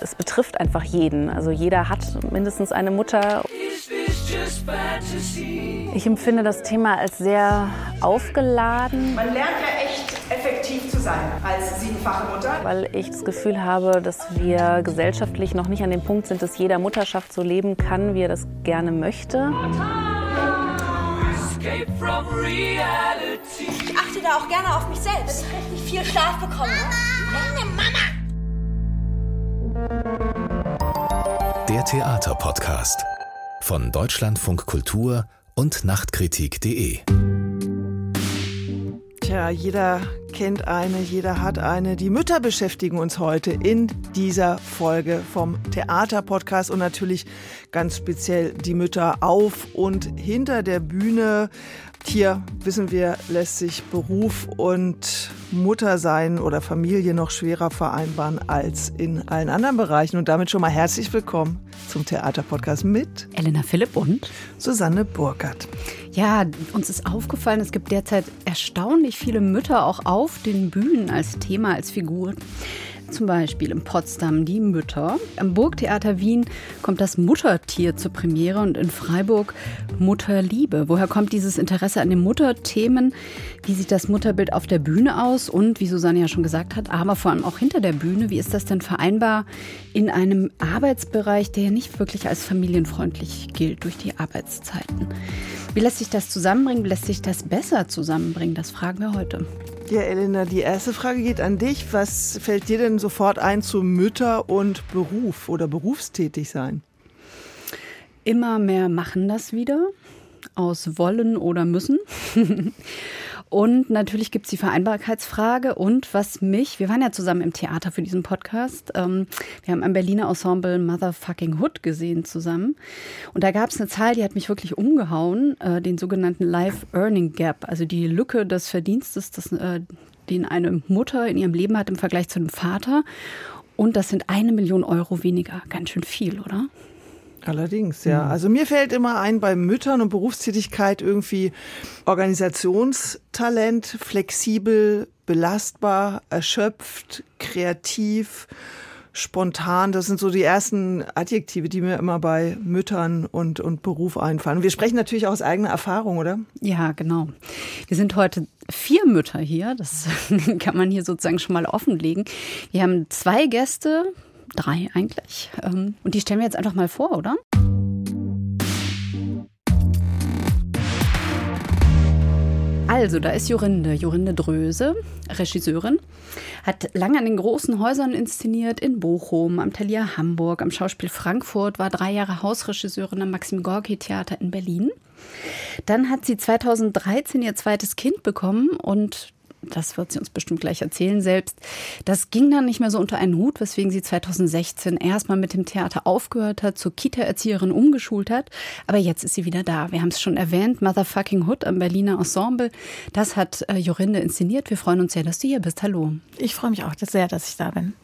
Es betrifft einfach jeden. Also jeder hat mindestens eine Mutter. Ich empfinde das Thema als sehr aufgeladen. Man lernt ja echt effektiv zu sein als siebenfache Mutter. Weil ich das Gefühl habe, dass wir gesellschaftlich noch nicht an dem Punkt sind, dass jeder Mutterschaft so leben kann, wie er das gerne möchte. Ich achte da auch gerne auf mich selbst. Dass ich richtig viel Schlaf bekomme. Meine Mama. Der Theaterpodcast von Deutschlandfunk Kultur und Nachtkritik.de. Tja, jeder kennt eine, jeder hat eine. Die Mütter beschäftigen uns heute in dieser Folge vom Theaterpodcast und natürlich ganz speziell die Mütter auf und hinter der Bühne. Hier wissen wir, lässt sich Beruf und Muttersein oder Familie noch schwerer vereinbaren als in allen anderen Bereichen. Und damit schon mal herzlich willkommen zum Theaterpodcast mit Elena Philipp und Susanne Burkhardt. Ja, uns ist aufgefallen, es gibt derzeit erstaunlich viele Mütter auch auf den Bühnen als Thema, als Figur zum Beispiel in Potsdam die Mütter. Am Burgtheater Wien kommt das Muttertier zur Premiere und in Freiburg Mutterliebe. Woher kommt dieses Interesse an den Mutterthemen? Wie sieht das Mutterbild auf der Bühne aus? Und wie Susanne ja schon gesagt hat, aber vor allem auch hinter der Bühne, wie ist das denn vereinbar in einem Arbeitsbereich, der ja nicht wirklich als familienfreundlich gilt durch die Arbeitszeiten? Wie lässt sich das zusammenbringen? Wie lässt sich das besser zusammenbringen? Das fragen wir heute. Ja, Elena, die erste Frage geht an dich. Was fällt dir denn sofort ein zu Mütter und Beruf oder berufstätig sein? Immer mehr machen das wieder aus wollen oder müssen. Und natürlich gibt es die Vereinbarkeitsfrage und was mich, wir waren ja zusammen im Theater für diesen Podcast, ähm, wir haben am Berliner Ensemble Motherfucking Hood gesehen zusammen. Und da gab es eine Zahl, die hat mich wirklich umgehauen, äh, den sogenannten Life Earning Gap, also die Lücke des Verdienstes, das, äh, den eine Mutter in ihrem Leben hat im Vergleich zu einem Vater. Und das sind eine Million Euro weniger. Ganz schön viel, oder? Allerdings, ja. Mhm. Also mir fällt immer ein bei Müttern und Berufstätigkeit irgendwie Organisationstalent, flexibel, belastbar, erschöpft, kreativ, spontan. Das sind so die ersten Adjektive, die mir immer bei Müttern und, und Beruf einfallen. Wir sprechen natürlich auch aus eigener Erfahrung, oder? Ja, genau. Wir sind heute vier Mütter hier. Das kann man hier sozusagen schon mal offenlegen. Wir haben zwei Gäste, drei eigentlich. Ähm, und die stellen wir jetzt einfach mal vor, oder? Also, da ist Jorinde, Jorinde Dröse, Regisseurin, hat lange an den großen Häusern inszeniert, in Bochum, am Thalia Hamburg, am Schauspiel Frankfurt, war drei Jahre Hausregisseurin am Maxim Gorki Theater in Berlin. Dann hat sie 2013 ihr zweites Kind bekommen und das wird sie uns bestimmt gleich erzählen selbst. Das ging dann nicht mehr so unter einen Hut, weswegen sie 2016 erstmal mit dem Theater aufgehört hat, zur Kita-Erzieherin umgeschult hat. Aber jetzt ist sie wieder da. Wir haben es schon erwähnt, Motherfucking Hood am Berliner Ensemble. Das hat äh, Jorinde inszeniert. Wir freuen uns sehr, dass du hier bist. Hallo. Ich freue mich auch sehr, dass ich da bin.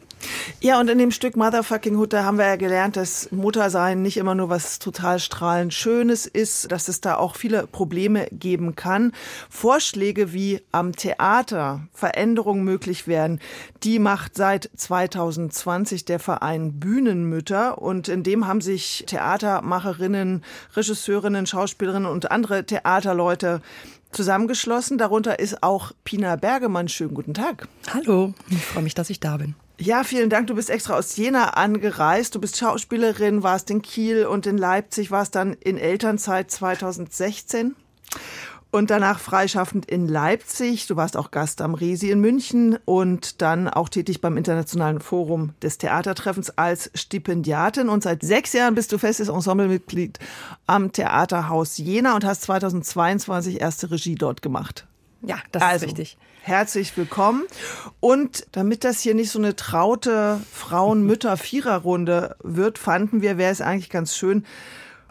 Ja, und in dem Stück Motherfucking Hood, da haben wir ja gelernt, dass Muttersein nicht immer nur was total strahlend Schönes ist, dass es da auch viele Probleme geben kann. Vorschläge, wie am Theater Veränderungen möglich werden, die macht seit 2020 der Verein Bühnenmütter. Und in dem haben sich Theatermacherinnen, Regisseurinnen, Schauspielerinnen und andere Theaterleute zusammengeschlossen. Darunter ist auch Pina Bergemann. Schönen guten Tag. Hallo, ich freue mich, dass ich da bin. Ja, vielen Dank. Du bist extra aus Jena angereist. Du bist Schauspielerin, warst in Kiel und in Leipzig, warst dann in Elternzeit 2016 und danach freischaffend in Leipzig. Du warst auch Gast am Resi in München und dann auch tätig beim Internationalen Forum des Theatertreffens als Stipendiatin. Und seit sechs Jahren bist du festes Ensemblemitglied am Theaterhaus Jena und hast 2022 erste Regie dort gemacht. Ja, das also, ist richtig. Herzlich willkommen. Und damit das hier nicht so eine traute Frauen-Mütter-Viererrunde wird, fanden wir, wäre es eigentlich ganz schön,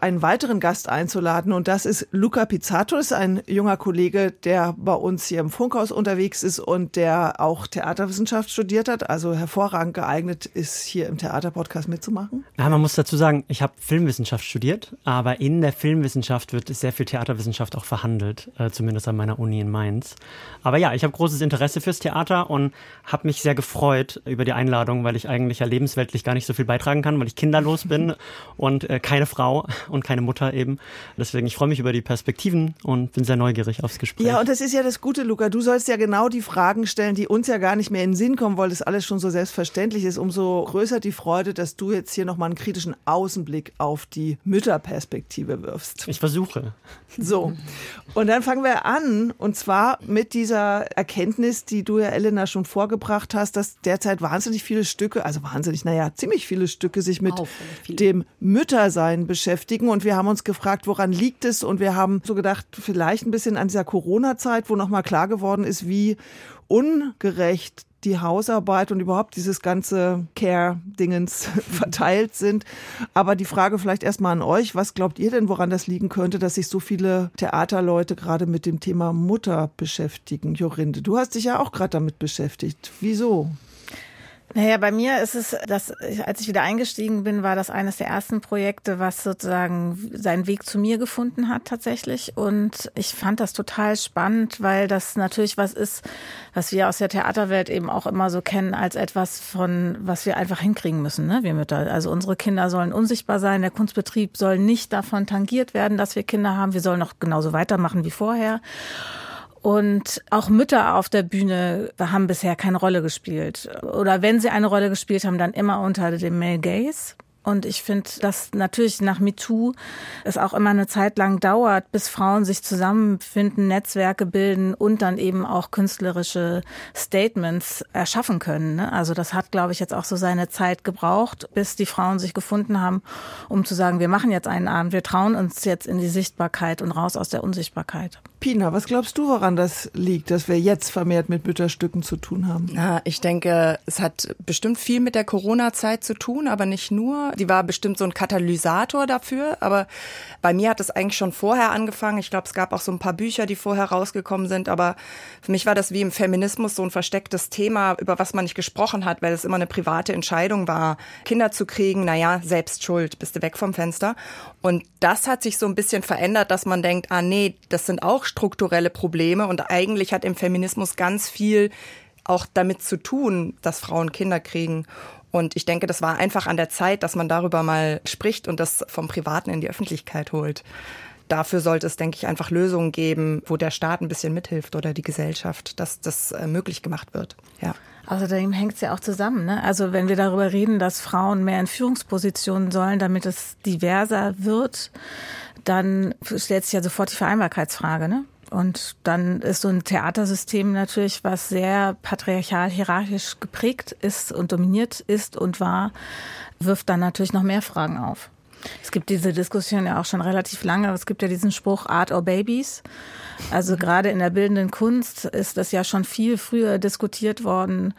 einen weiteren Gast einzuladen und das ist Luca Pizzatus, ein junger Kollege, der bei uns hier im Funkhaus unterwegs ist und der auch Theaterwissenschaft studiert hat, also hervorragend geeignet ist, hier im Theaterpodcast mitzumachen. Ja, man muss dazu sagen, ich habe Filmwissenschaft studiert, aber in der Filmwissenschaft wird sehr viel Theaterwissenschaft auch verhandelt, äh, zumindest an meiner Uni in Mainz. Aber ja, ich habe großes Interesse fürs Theater und habe mich sehr gefreut über die Einladung, weil ich eigentlich ja lebensweltlich gar nicht so viel beitragen kann, weil ich kinderlos bin und äh, keine Frau und keine Mutter eben. Deswegen, ich freue mich über die Perspektiven und bin sehr neugierig aufs Gespräch. Ja, und das ist ja das Gute, Luca. Du sollst ja genau die Fragen stellen, die uns ja gar nicht mehr in den Sinn kommen, weil das alles schon so selbstverständlich ist. Umso größer die Freude, dass du jetzt hier nochmal einen kritischen Außenblick auf die Mütterperspektive wirfst. Ich versuche. So. Und dann fangen wir an. Und zwar mit dieser Erkenntnis, die du ja, Elena, schon vorgebracht hast, dass derzeit wahnsinnig viele Stücke, also wahnsinnig, naja, ziemlich viele Stücke sich mit dem Müttersein beschäftigen. Und wir haben uns gefragt, woran liegt es? Und wir haben so gedacht, vielleicht ein bisschen an dieser Corona-Zeit, wo nochmal klar geworden ist, wie ungerecht die Hausarbeit und überhaupt dieses ganze Care-Dingens verteilt sind. Aber die Frage vielleicht erstmal an euch. Was glaubt ihr denn, woran das liegen könnte, dass sich so viele Theaterleute gerade mit dem Thema Mutter beschäftigen? Jorinde, du hast dich ja auch gerade damit beschäftigt. Wieso? Naja, bei mir ist es, dass als ich wieder eingestiegen bin, war das eines der ersten Projekte, was sozusagen seinen Weg zu mir gefunden hat tatsächlich. Und ich fand das total spannend, weil das natürlich was ist, was wir aus der Theaterwelt eben auch immer so kennen als etwas von, was wir einfach hinkriegen müssen, ne? wir Mütter. Also unsere Kinder sollen unsichtbar sein, der Kunstbetrieb soll nicht davon tangiert werden, dass wir Kinder haben. Wir sollen noch genauso weitermachen wie vorher. Und auch Mütter auf der Bühne haben bisher keine Rolle gespielt. Oder wenn sie eine Rolle gespielt haben, dann immer unter dem Male Gaze. Und ich finde, dass natürlich nach MeToo es auch immer eine Zeit lang dauert, bis Frauen sich zusammenfinden, Netzwerke bilden und dann eben auch künstlerische Statements erschaffen können. Ne? Also das hat, glaube ich, jetzt auch so seine Zeit gebraucht, bis die Frauen sich gefunden haben, um zu sagen, wir machen jetzt einen Abend, wir trauen uns jetzt in die Sichtbarkeit und raus aus der Unsichtbarkeit. Pina, was glaubst du, woran das liegt, dass wir jetzt vermehrt mit Mütterstücken zu tun haben? Ja, ich denke, es hat bestimmt viel mit der Corona-Zeit zu tun, aber nicht nur. Die war bestimmt so ein Katalysator dafür, aber bei mir hat es eigentlich schon vorher angefangen. Ich glaube, es gab auch so ein paar Bücher, die vorher rausgekommen sind, aber für mich war das wie im Feminismus so ein verstecktes Thema, über was man nicht gesprochen hat, weil es immer eine private Entscheidung war, Kinder zu kriegen. Naja, selbst schuld, bist du weg vom Fenster. Und das hat sich so ein bisschen verändert, dass man denkt, ah nee, das sind auch strukturelle Probleme und eigentlich hat im Feminismus ganz viel auch damit zu tun, dass Frauen Kinder kriegen. Und ich denke, das war einfach an der Zeit, dass man darüber mal spricht und das vom Privaten in die Öffentlichkeit holt. Dafür sollte es, denke ich, einfach Lösungen geben, wo der Staat ein bisschen mithilft oder die Gesellschaft, dass das äh, möglich gemacht wird. Ja. Außerdem hängt es ja auch zusammen. Ne? Also wenn wir darüber reden, dass Frauen mehr in Führungspositionen sollen, damit es diverser wird, dann stellt sich ja sofort die Vereinbarkeitsfrage. Ne? Und dann ist so ein Theatersystem natürlich, was sehr patriarchal hierarchisch geprägt ist und dominiert ist und war, wirft dann natürlich noch mehr Fragen auf. Es gibt diese Diskussion ja auch schon relativ lange. Es gibt ja diesen Spruch Art or Babies. Also gerade in der bildenden Kunst ist das ja schon viel früher diskutiert worden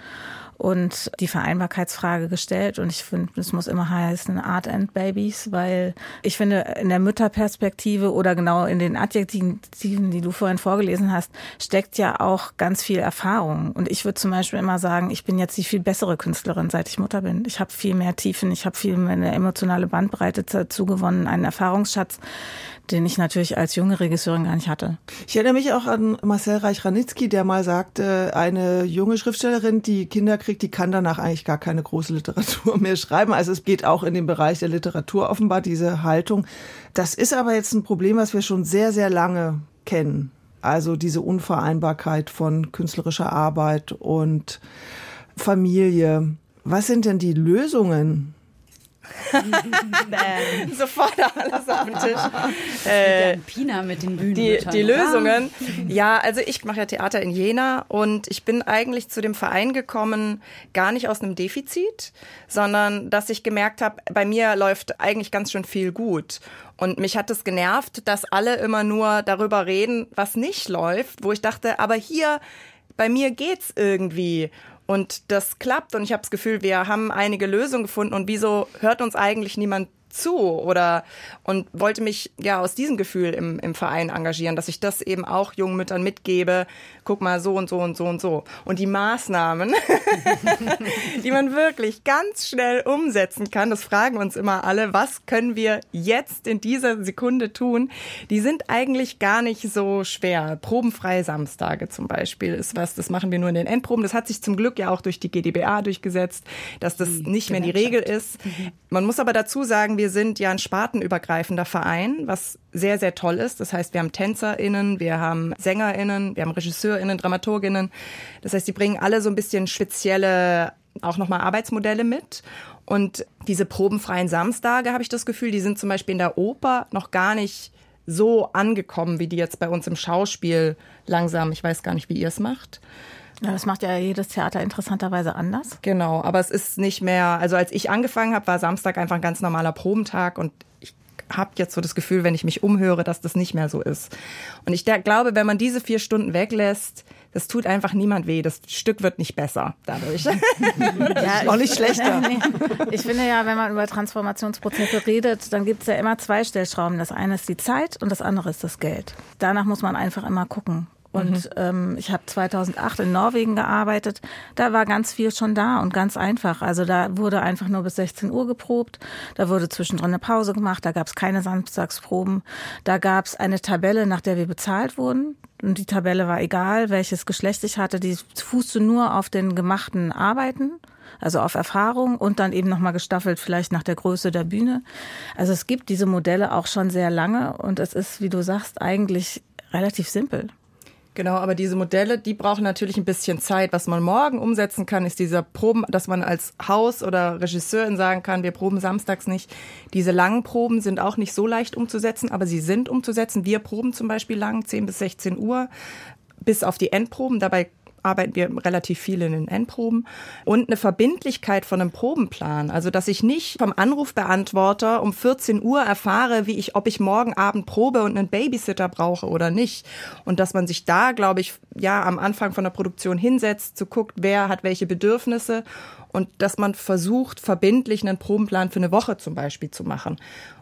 und die Vereinbarkeitsfrage gestellt. Und ich finde, es muss immer heißen Art and Babies, weil ich finde, in der Mütterperspektive oder genau in den Adjektiven, die du vorhin vorgelesen hast, steckt ja auch ganz viel Erfahrung. Und ich würde zum Beispiel immer sagen, ich bin jetzt die viel bessere Künstlerin, seit ich Mutter bin. Ich habe viel mehr Tiefen, ich habe viel mehr eine emotionale Bandbreite dazu gewonnen, einen Erfahrungsschatz, den ich natürlich als junge Regisseurin gar nicht hatte. Ich erinnere mich auch an Marcel Reich-Ranitzky, der mal sagte, eine junge Schriftstellerin, die Kinder kriegt, die kann danach eigentlich gar keine große Literatur mehr schreiben. Also es geht auch in den Bereich der Literatur offenbar, diese Haltung. Das ist aber jetzt ein Problem, was wir schon sehr, sehr lange kennen. Also diese Unvereinbarkeit von künstlerischer Arbeit und Familie. Was sind denn die Lösungen Sofort alles auf den Tisch. Äh, Pina mit den Bühnen. Die, die Lösungen. Ja, also ich mache ja Theater in Jena und ich bin eigentlich zu dem Verein gekommen, gar nicht aus einem Defizit, sondern dass ich gemerkt habe, bei mir läuft eigentlich ganz schön viel gut. Und mich hat es genervt, dass alle immer nur darüber reden, was nicht läuft, wo ich dachte, aber hier bei mir geht's irgendwie. Und das klappt und ich habe das Gefühl, wir haben einige Lösungen gefunden. Und wieso hört uns eigentlich niemand zu oder und wollte mich ja aus diesem Gefühl im, im Verein engagieren, dass ich das eben auch jungen Müttern mitgebe. Guck mal, so und so und so und so. Und die Maßnahmen, die man wirklich ganz schnell umsetzen kann, das fragen uns immer alle, was können wir jetzt in dieser Sekunde tun? Die sind eigentlich gar nicht so schwer. Probenfreie Samstage zum Beispiel ist was, das machen wir nur in den Endproben. Das hat sich zum Glück ja auch durch die GdBA durchgesetzt, dass das nicht mehr die Regel ist. Man muss aber dazu sagen, wir sind ja ein spartenübergreifender Verein, was sehr, sehr toll ist. Das heißt, wir haben TänzerInnen, wir haben SängerInnen, wir haben RegisseurInnen, DramaturgInnen. Das heißt, die bringen alle so ein bisschen spezielle auch nochmal Arbeitsmodelle mit. Und diese probenfreien Samstage, habe ich das Gefühl, die sind zum Beispiel in der Oper noch gar nicht so angekommen, wie die jetzt bei uns im Schauspiel langsam. Ich weiß gar nicht, wie ihr es macht. Ja, das macht ja jedes Theater interessanterweise anders. Genau, aber es ist nicht mehr, also als ich angefangen habe, war Samstag einfach ein ganz normaler Probentag und ich habe jetzt so das Gefühl, wenn ich mich umhöre, dass das nicht mehr so ist. Und ich glaube, wenn man diese vier Stunden weglässt, das tut einfach niemand weh. Das Stück wird nicht besser dadurch. ja, auch nicht schlechter. Ich finde ja, wenn man über Transformationsprozesse redet, dann gibt es ja immer zwei Stellschrauben. Das eine ist die Zeit und das andere ist das Geld. Danach muss man einfach immer gucken. Und mhm. ähm, ich habe 2008 in Norwegen gearbeitet. Da war ganz viel schon da und ganz einfach. Also da wurde einfach nur bis 16 Uhr geprobt. Da wurde zwischendrin eine Pause gemacht. Da gab es keine Samstagsproben. Da gab es eine Tabelle, nach der wir bezahlt wurden. Und die Tabelle war egal, welches Geschlecht ich hatte. Die fußte nur auf den gemachten Arbeiten also auf Erfahrung und dann eben nochmal gestaffelt vielleicht nach der Größe der Bühne. Also es gibt diese Modelle auch schon sehr lange und es ist, wie du sagst, eigentlich relativ simpel. Genau, aber diese Modelle, die brauchen natürlich ein bisschen Zeit. Was man morgen umsetzen kann, ist dieser Proben, dass man als Haus oder Regisseurin sagen kann, wir proben samstags nicht. Diese langen Proben sind auch nicht so leicht umzusetzen, aber sie sind umzusetzen. Wir proben zum Beispiel lang, 10 bis 16 Uhr, bis auf die Endproben. Dabei arbeiten wir relativ viel in den Endproben. Und eine Verbindlichkeit von einem Probenplan. Also, dass ich nicht vom Anrufbeantworter um 14 Uhr erfahre, wie ich, ob ich morgen Abend probe und einen Babysitter brauche oder nicht. Und dass man sich da, glaube ich, ja, am Anfang von der Produktion hinsetzt, zu guckt, wer hat welche Bedürfnisse und dass man versucht, verbindlich einen Probenplan für eine Woche zum Beispiel zu machen.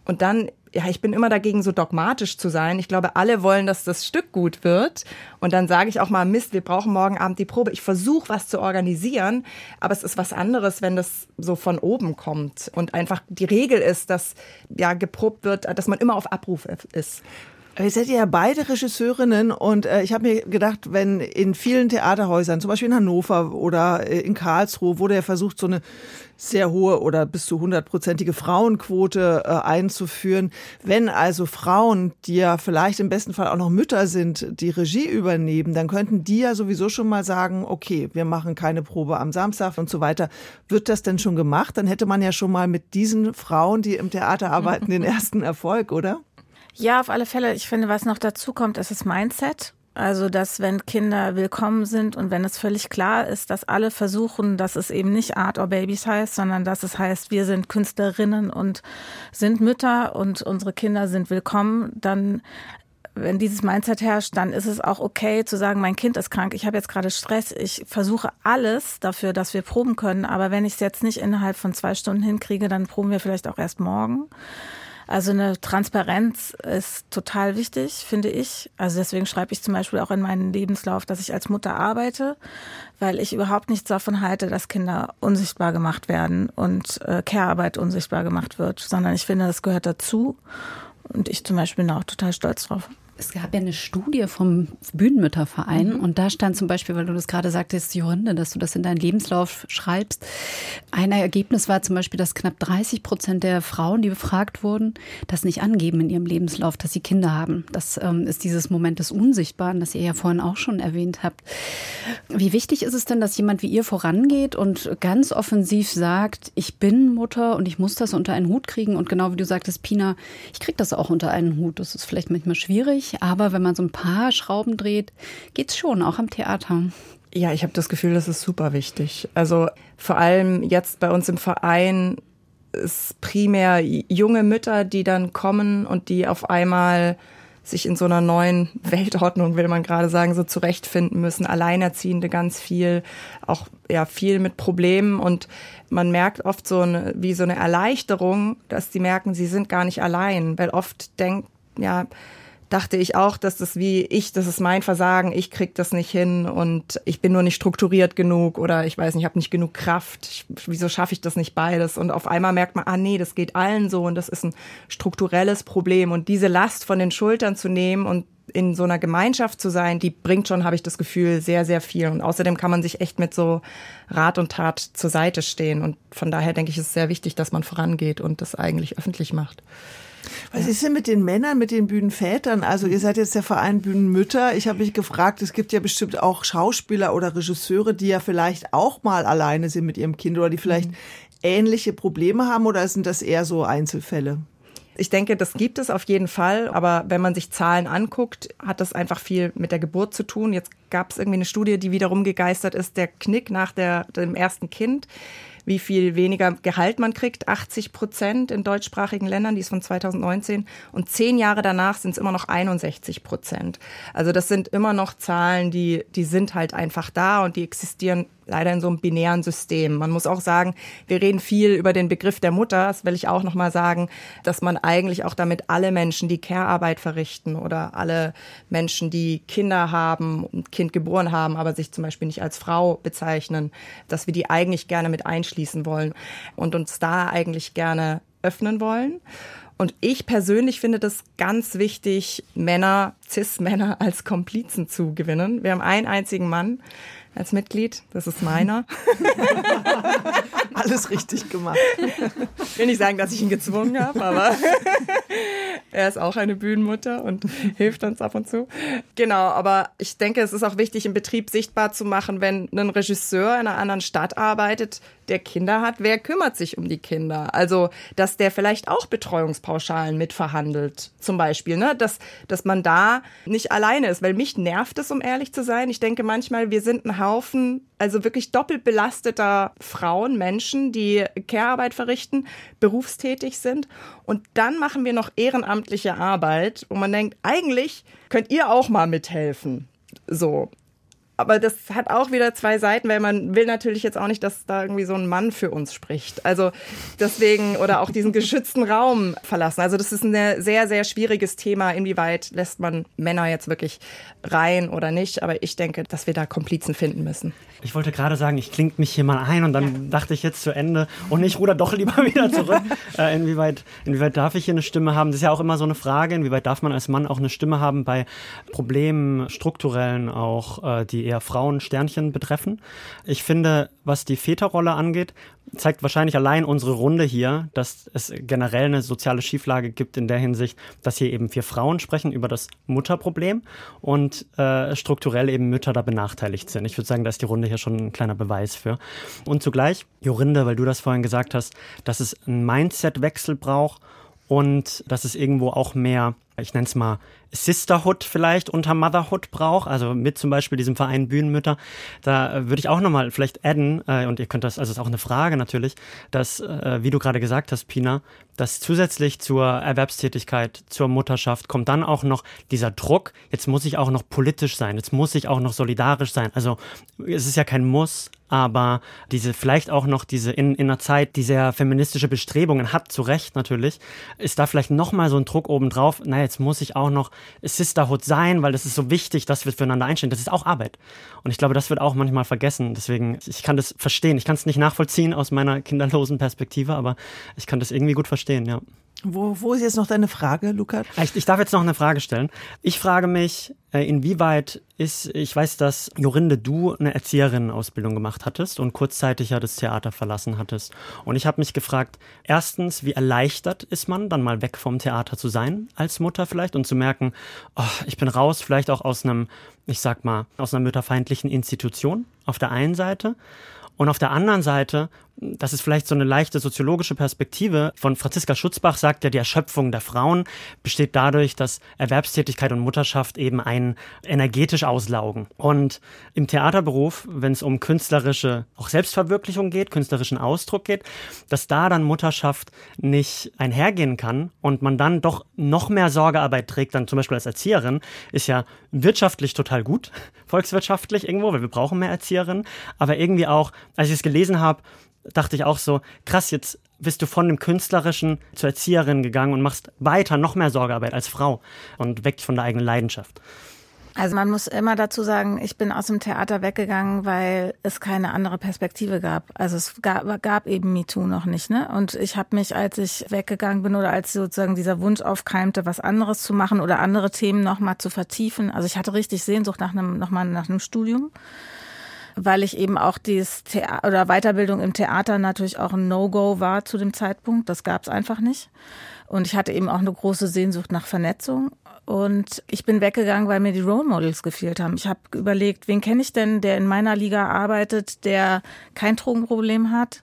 Und dann, ja, ich bin immer dagegen, so dogmatisch zu sein. Ich glaube, alle wollen, dass das Stück gut wird. Und dann sage ich auch mal, Mist, wir brauchen morgen Abend die Probe. Ich versuche, was zu organisieren, aber es ist was anderes, wenn das so von oben kommt und einfach die Regel ist, dass ja geprobt wird, dass man immer auf Abruf ist. Ihr seid ja beide Regisseurinnen und äh, ich habe mir gedacht, wenn in vielen Theaterhäusern, zum Beispiel in Hannover oder äh, in Karlsruhe, wurde ja versucht, so eine sehr hohe oder bis zu hundertprozentige Frauenquote äh, einzuführen. Wenn also Frauen, die ja vielleicht im besten Fall auch noch Mütter sind, die Regie übernehmen, dann könnten die ja sowieso schon mal sagen, okay, wir machen keine Probe am Samstag und so weiter. Wird das denn schon gemacht? Dann hätte man ja schon mal mit diesen Frauen, die im Theater arbeiten, den ersten Erfolg, oder? Ja, auf alle Fälle. Ich finde, was noch dazu kommt, ist das Mindset. Also, dass wenn Kinder willkommen sind und wenn es völlig klar ist, dass alle versuchen, dass es eben nicht Art or Babies heißt, sondern dass es heißt, wir sind Künstlerinnen und sind Mütter und unsere Kinder sind willkommen, dann wenn dieses Mindset herrscht, dann ist es auch okay zu sagen, mein Kind ist krank, ich habe jetzt gerade Stress, ich versuche alles dafür, dass wir proben können, aber wenn ich es jetzt nicht innerhalb von zwei Stunden hinkriege, dann proben wir vielleicht auch erst morgen. Also eine Transparenz ist total wichtig, finde ich. Also deswegen schreibe ich zum Beispiel auch in meinen Lebenslauf, dass ich als Mutter arbeite, weil ich überhaupt nichts davon halte, dass Kinder unsichtbar gemacht werden und äh, Care-Arbeit unsichtbar gemacht wird, sondern ich finde, das gehört dazu. Und ich zum Beispiel bin auch total stolz drauf es gab ja eine Studie vom Bühnenmütterverein mhm. und da stand zum Beispiel, weil du das gerade sagtest, Jorinde, dass du das in deinen Lebenslauf schreibst. Ein Ergebnis war zum Beispiel, dass knapp 30 Prozent der Frauen, die befragt wurden, das nicht angeben in ihrem Lebenslauf, dass sie Kinder haben. Das ähm, ist dieses Moment des Unsichtbaren, das ihr ja vorhin auch schon erwähnt habt. Wie wichtig ist es denn, dass jemand wie ihr vorangeht und ganz offensiv sagt, ich bin Mutter und ich muss das unter einen Hut kriegen und genau wie du sagtest, Pina, ich krieg das auch unter einen Hut. Das ist vielleicht manchmal schwierig, aber wenn man so ein paar Schrauben dreht, geht's schon, auch am Theater. Ja, ich habe das Gefühl, das ist super wichtig. Also vor allem jetzt bei uns im Verein ist primär junge Mütter, die dann kommen und die auf einmal sich in so einer neuen Weltordnung, will man gerade sagen, so zurechtfinden müssen. Alleinerziehende ganz viel, auch ja viel mit Problemen und man merkt oft so eine, wie so eine Erleichterung, dass die merken, sie sind gar nicht allein, weil oft denkt, ja, dachte ich auch, dass das wie ich, das ist mein Versagen, ich krieg das nicht hin und ich bin nur nicht strukturiert genug oder ich weiß nicht, ich habe nicht genug Kraft. Ich, wieso schaffe ich das nicht beides? Und auf einmal merkt man, ah nee, das geht allen so und das ist ein strukturelles Problem und diese Last von den Schultern zu nehmen und in so einer Gemeinschaft zu sein, die bringt schon, habe ich das Gefühl, sehr, sehr viel. Und außerdem kann man sich echt mit so Rat und Tat zur Seite stehen. Und von daher denke ich, ist es sehr wichtig, dass man vorangeht und das eigentlich öffentlich macht. Was ist denn mit den Männern, mit den Bühnenvätern? Also ihr seid jetzt der Verein Bühnenmütter. Ich habe mich gefragt, es gibt ja bestimmt auch Schauspieler oder Regisseure, die ja vielleicht auch mal alleine sind mit ihrem Kind oder die vielleicht mhm. ähnliche Probleme haben oder sind das eher so Einzelfälle? Ich denke, das gibt es auf jeden Fall, aber wenn man sich Zahlen anguckt, hat das einfach viel mit der Geburt zu tun. Jetzt gab es irgendwie eine Studie, die wiederum gegeistert ist, der Knick nach der, dem ersten Kind wie viel weniger Gehalt man kriegt. 80 Prozent in deutschsprachigen Ländern, die ist von 2019. Und zehn Jahre danach sind es immer noch 61 Prozent. Also das sind immer noch Zahlen, die, die sind halt einfach da und die existieren leider in so einem binären System. Man muss auch sagen, wir reden viel über den Begriff der Mutter. Das will ich auch nochmal sagen, dass man eigentlich auch damit alle Menschen, die Care-Arbeit verrichten oder alle Menschen, die Kinder haben, ein Kind geboren haben, aber sich zum Beispiel nicht als Frau bezeichnen, dass wir die eigentlich gerne mit einschließen wollen und uns da eigentlich gerne öffnen wollen. Und ich persönlich finde das ganz wichtig, Männer, Cis-Männer als Komplizen zu gewinnen. Wir haben einen einzigen Mann, als Mitglied. Das ist meiner. Alles richtig gemacht. Ich will nicht sagen, dass ich ihn gezwungen habe, aber er ist auch eine Bühnenmutter und hilft uns ab und zu. Genau, aber ich denke, es ist auch wichtig, im Betrieb sichtbar zu machen, wenn ein Regisseur in einer anderen Stadt arbeitet, der Kinder hat, wer kümmert sich um die Kinder? Also, dass der vielleicht auch Betreuungspauschalen mitverhandelt, zum Beispiel, ne? Dass, dass man da nicht alleine ist, weil mich nervt es, um ehrlich zu sein. Ich denke manchmal, wir sind ein Haufen, also wirklich doppelt belasteter Frauen, Menschen, die Care-Arbeit verrichten, berufstätig sind. Und dann machen wir noch ehrenamtliche Arbeit, wo man denkt, eigentlich könnt ihr auch mal mithelfen. So aber das hat auch wieder zwei Seiten, weil man will natürlich jetzt auch nicht, dass da irgendwie so ein Mann für uns spricht. Also deswegen oder auch diesen geschützten Raum verlassen. Also das ist ein sehr, sehr schwieriges Thema. Inwieweit lässt man Männer jetzt wirklich rein oder nicht? Aber ich denke, dass wir da Komplizen finden müssen. Ich wollte gerade sagen, ich klinge mich hier mal ein und dann ja. dachte ich jetzt zu Ende und ich ruder doch lieber wieder zurück. äh, inwieweit, inwieweit darf ich hier eine Stimme haben? Das ist ja auch immer so eine Frage, inwieweit darf man als Mann auch eine Stimme haben bei Problemen, strukturellen auch, äh, die eher Frauen-Sternchen betreffen. Ich finde, was die Väterrolle angeht, zeigt wahrscheinlich allein unsere Runde hier, dass es generell eine soziale Schieflage gibt in der Hinsicht, dass hier eben vier Frauen sprechen über das Mutterproblem und äh, strukturell eben Mütter da benachteiligt sind. Ich würde sagen, da ist die Runde hier schon ein kleiner Beweis für. Und zugleich, Jorinde, weil du das vorhin gesagt hast, dass es einen Mindset-Wechsel braucht und dass es irgendwo auch mehr, ich nenne es mal, Sisterhood vielleicht unter Motherhood braucht, also mit zum Beispiel diesem Verein Bühnenmütter, da äh, würde ich auch nochmal vielleicht adden, äh, und ihr könnt das, also ist auch eine Frage natürlich, dass, äh, wie du gerade gesagt hast, Pina, dass zusätzlich zur Erwerbstätigkeit, zur Mutterschaft kommt dann auch noch dieser Druck, jetzt muss ich auch noch politisch sein, jetzt muss ich auch noch solidarisch sein. Also es ist ja kein Muss, aber diese vielleicht auch noch diese in, in einer Zeit, die sehr feministische Bestrebungen hat, zu Recht natürlich, ist da vielleicht nochmal so ein Druck obendrauf, na jetzt muss ich auch noch Sisterhood sein, weil das ist so wichtig, dass wir füreinander einstehen. Das ist auch Arbeit. Und ich glaube, das wird auch manchmal vergessen. Deswegen, ich kann das verstehen. Ich kann es nicht nachvollziehen aus meiner kinderlosen Perspektive, aber ich kann das irgendwie gut verstehen, ja. Wo, wo ist jetzt noch deine Frage, Lukas? Ich, ich darf jetzt noch eine Frage stellen. Ich frage mich, äh, inwieweit ist, ich weiß, dass Jorinde, du eine Erzieherinnenausbildung gemacht hattest und kurzzeitig ja das Theater verlassen hattest. Und ich habe mich gefragt, erstens, wie erleichtert ist man, dann mal weg vom Theater zu sein, als Mutter vielleicht, und zu merken, oh, ich bin raus, vielleicht auch aus einem, ich sag mal, aus einer mütterfeindlichen Institution auf der einen Seite. Und auf der anderen Seite, das ist vielleicht so eine leichte soziologische Perspektive. Von Franziska Schutzbach sagt ja, die Erschöpfung der Frauen besteht dadurch, dass Erwerbstätigkeit und Mutterschaft eben einen energetisch auslaugen. Und im Theaterberuf, wenn es um künstlerische, auch Selbstverwirklichung geht, künstlerischen Ausdruck geht, dass da dann Mutterschaft nicht einhergehen kann und man dann doch noch mehr Sorgearbeit trägt, dann zum Beispiel als Erzieherin, ist ja wirtschaftlich total gut, volkswirtschaftlich irgendwo, weil wir brauchen mehr Erzieherinnen, aber irgendwie auch, als ich es gelesen habe, dachte ich auch so, krass, jetzt bist du von dem Künstlerischen zur Erzieherin gegangen und machst weiter noch mehr Sorgearbeit als Frau und weckt von der eigenen Leidenschaft. Also man muss immer dazu sagen, ich bin aus dem Theater weggegangen, weil es keine andere Perspektive gab. Also es gab, gab eben MeToo noch nicht, ne? Und ich habe mich, als ich weggegangen bin oder als sozusagen dieser Wunsch aufkeimte, was anderes zu machen oder andere Themen nochmal zu vertiefen. Also ich hatte richtig Sehnsucht nach einem nochmal nach einem Studium weil ich eben auch dieses Theater oder Weiterbildung im Theater natürlich auch ein No-Go war zu dem Zeitpunkt. Das gab es einfach nicht. Und ich hatte eben auch eine große Sehnsucht nach Vernetzung. Und ich bin weggegangen, weil mir die Role Models gefehlt haben. Ich habe überlegt, wen kenne ich denn, der in meiner Liga arbeitet, der kein Drogenproblem hat,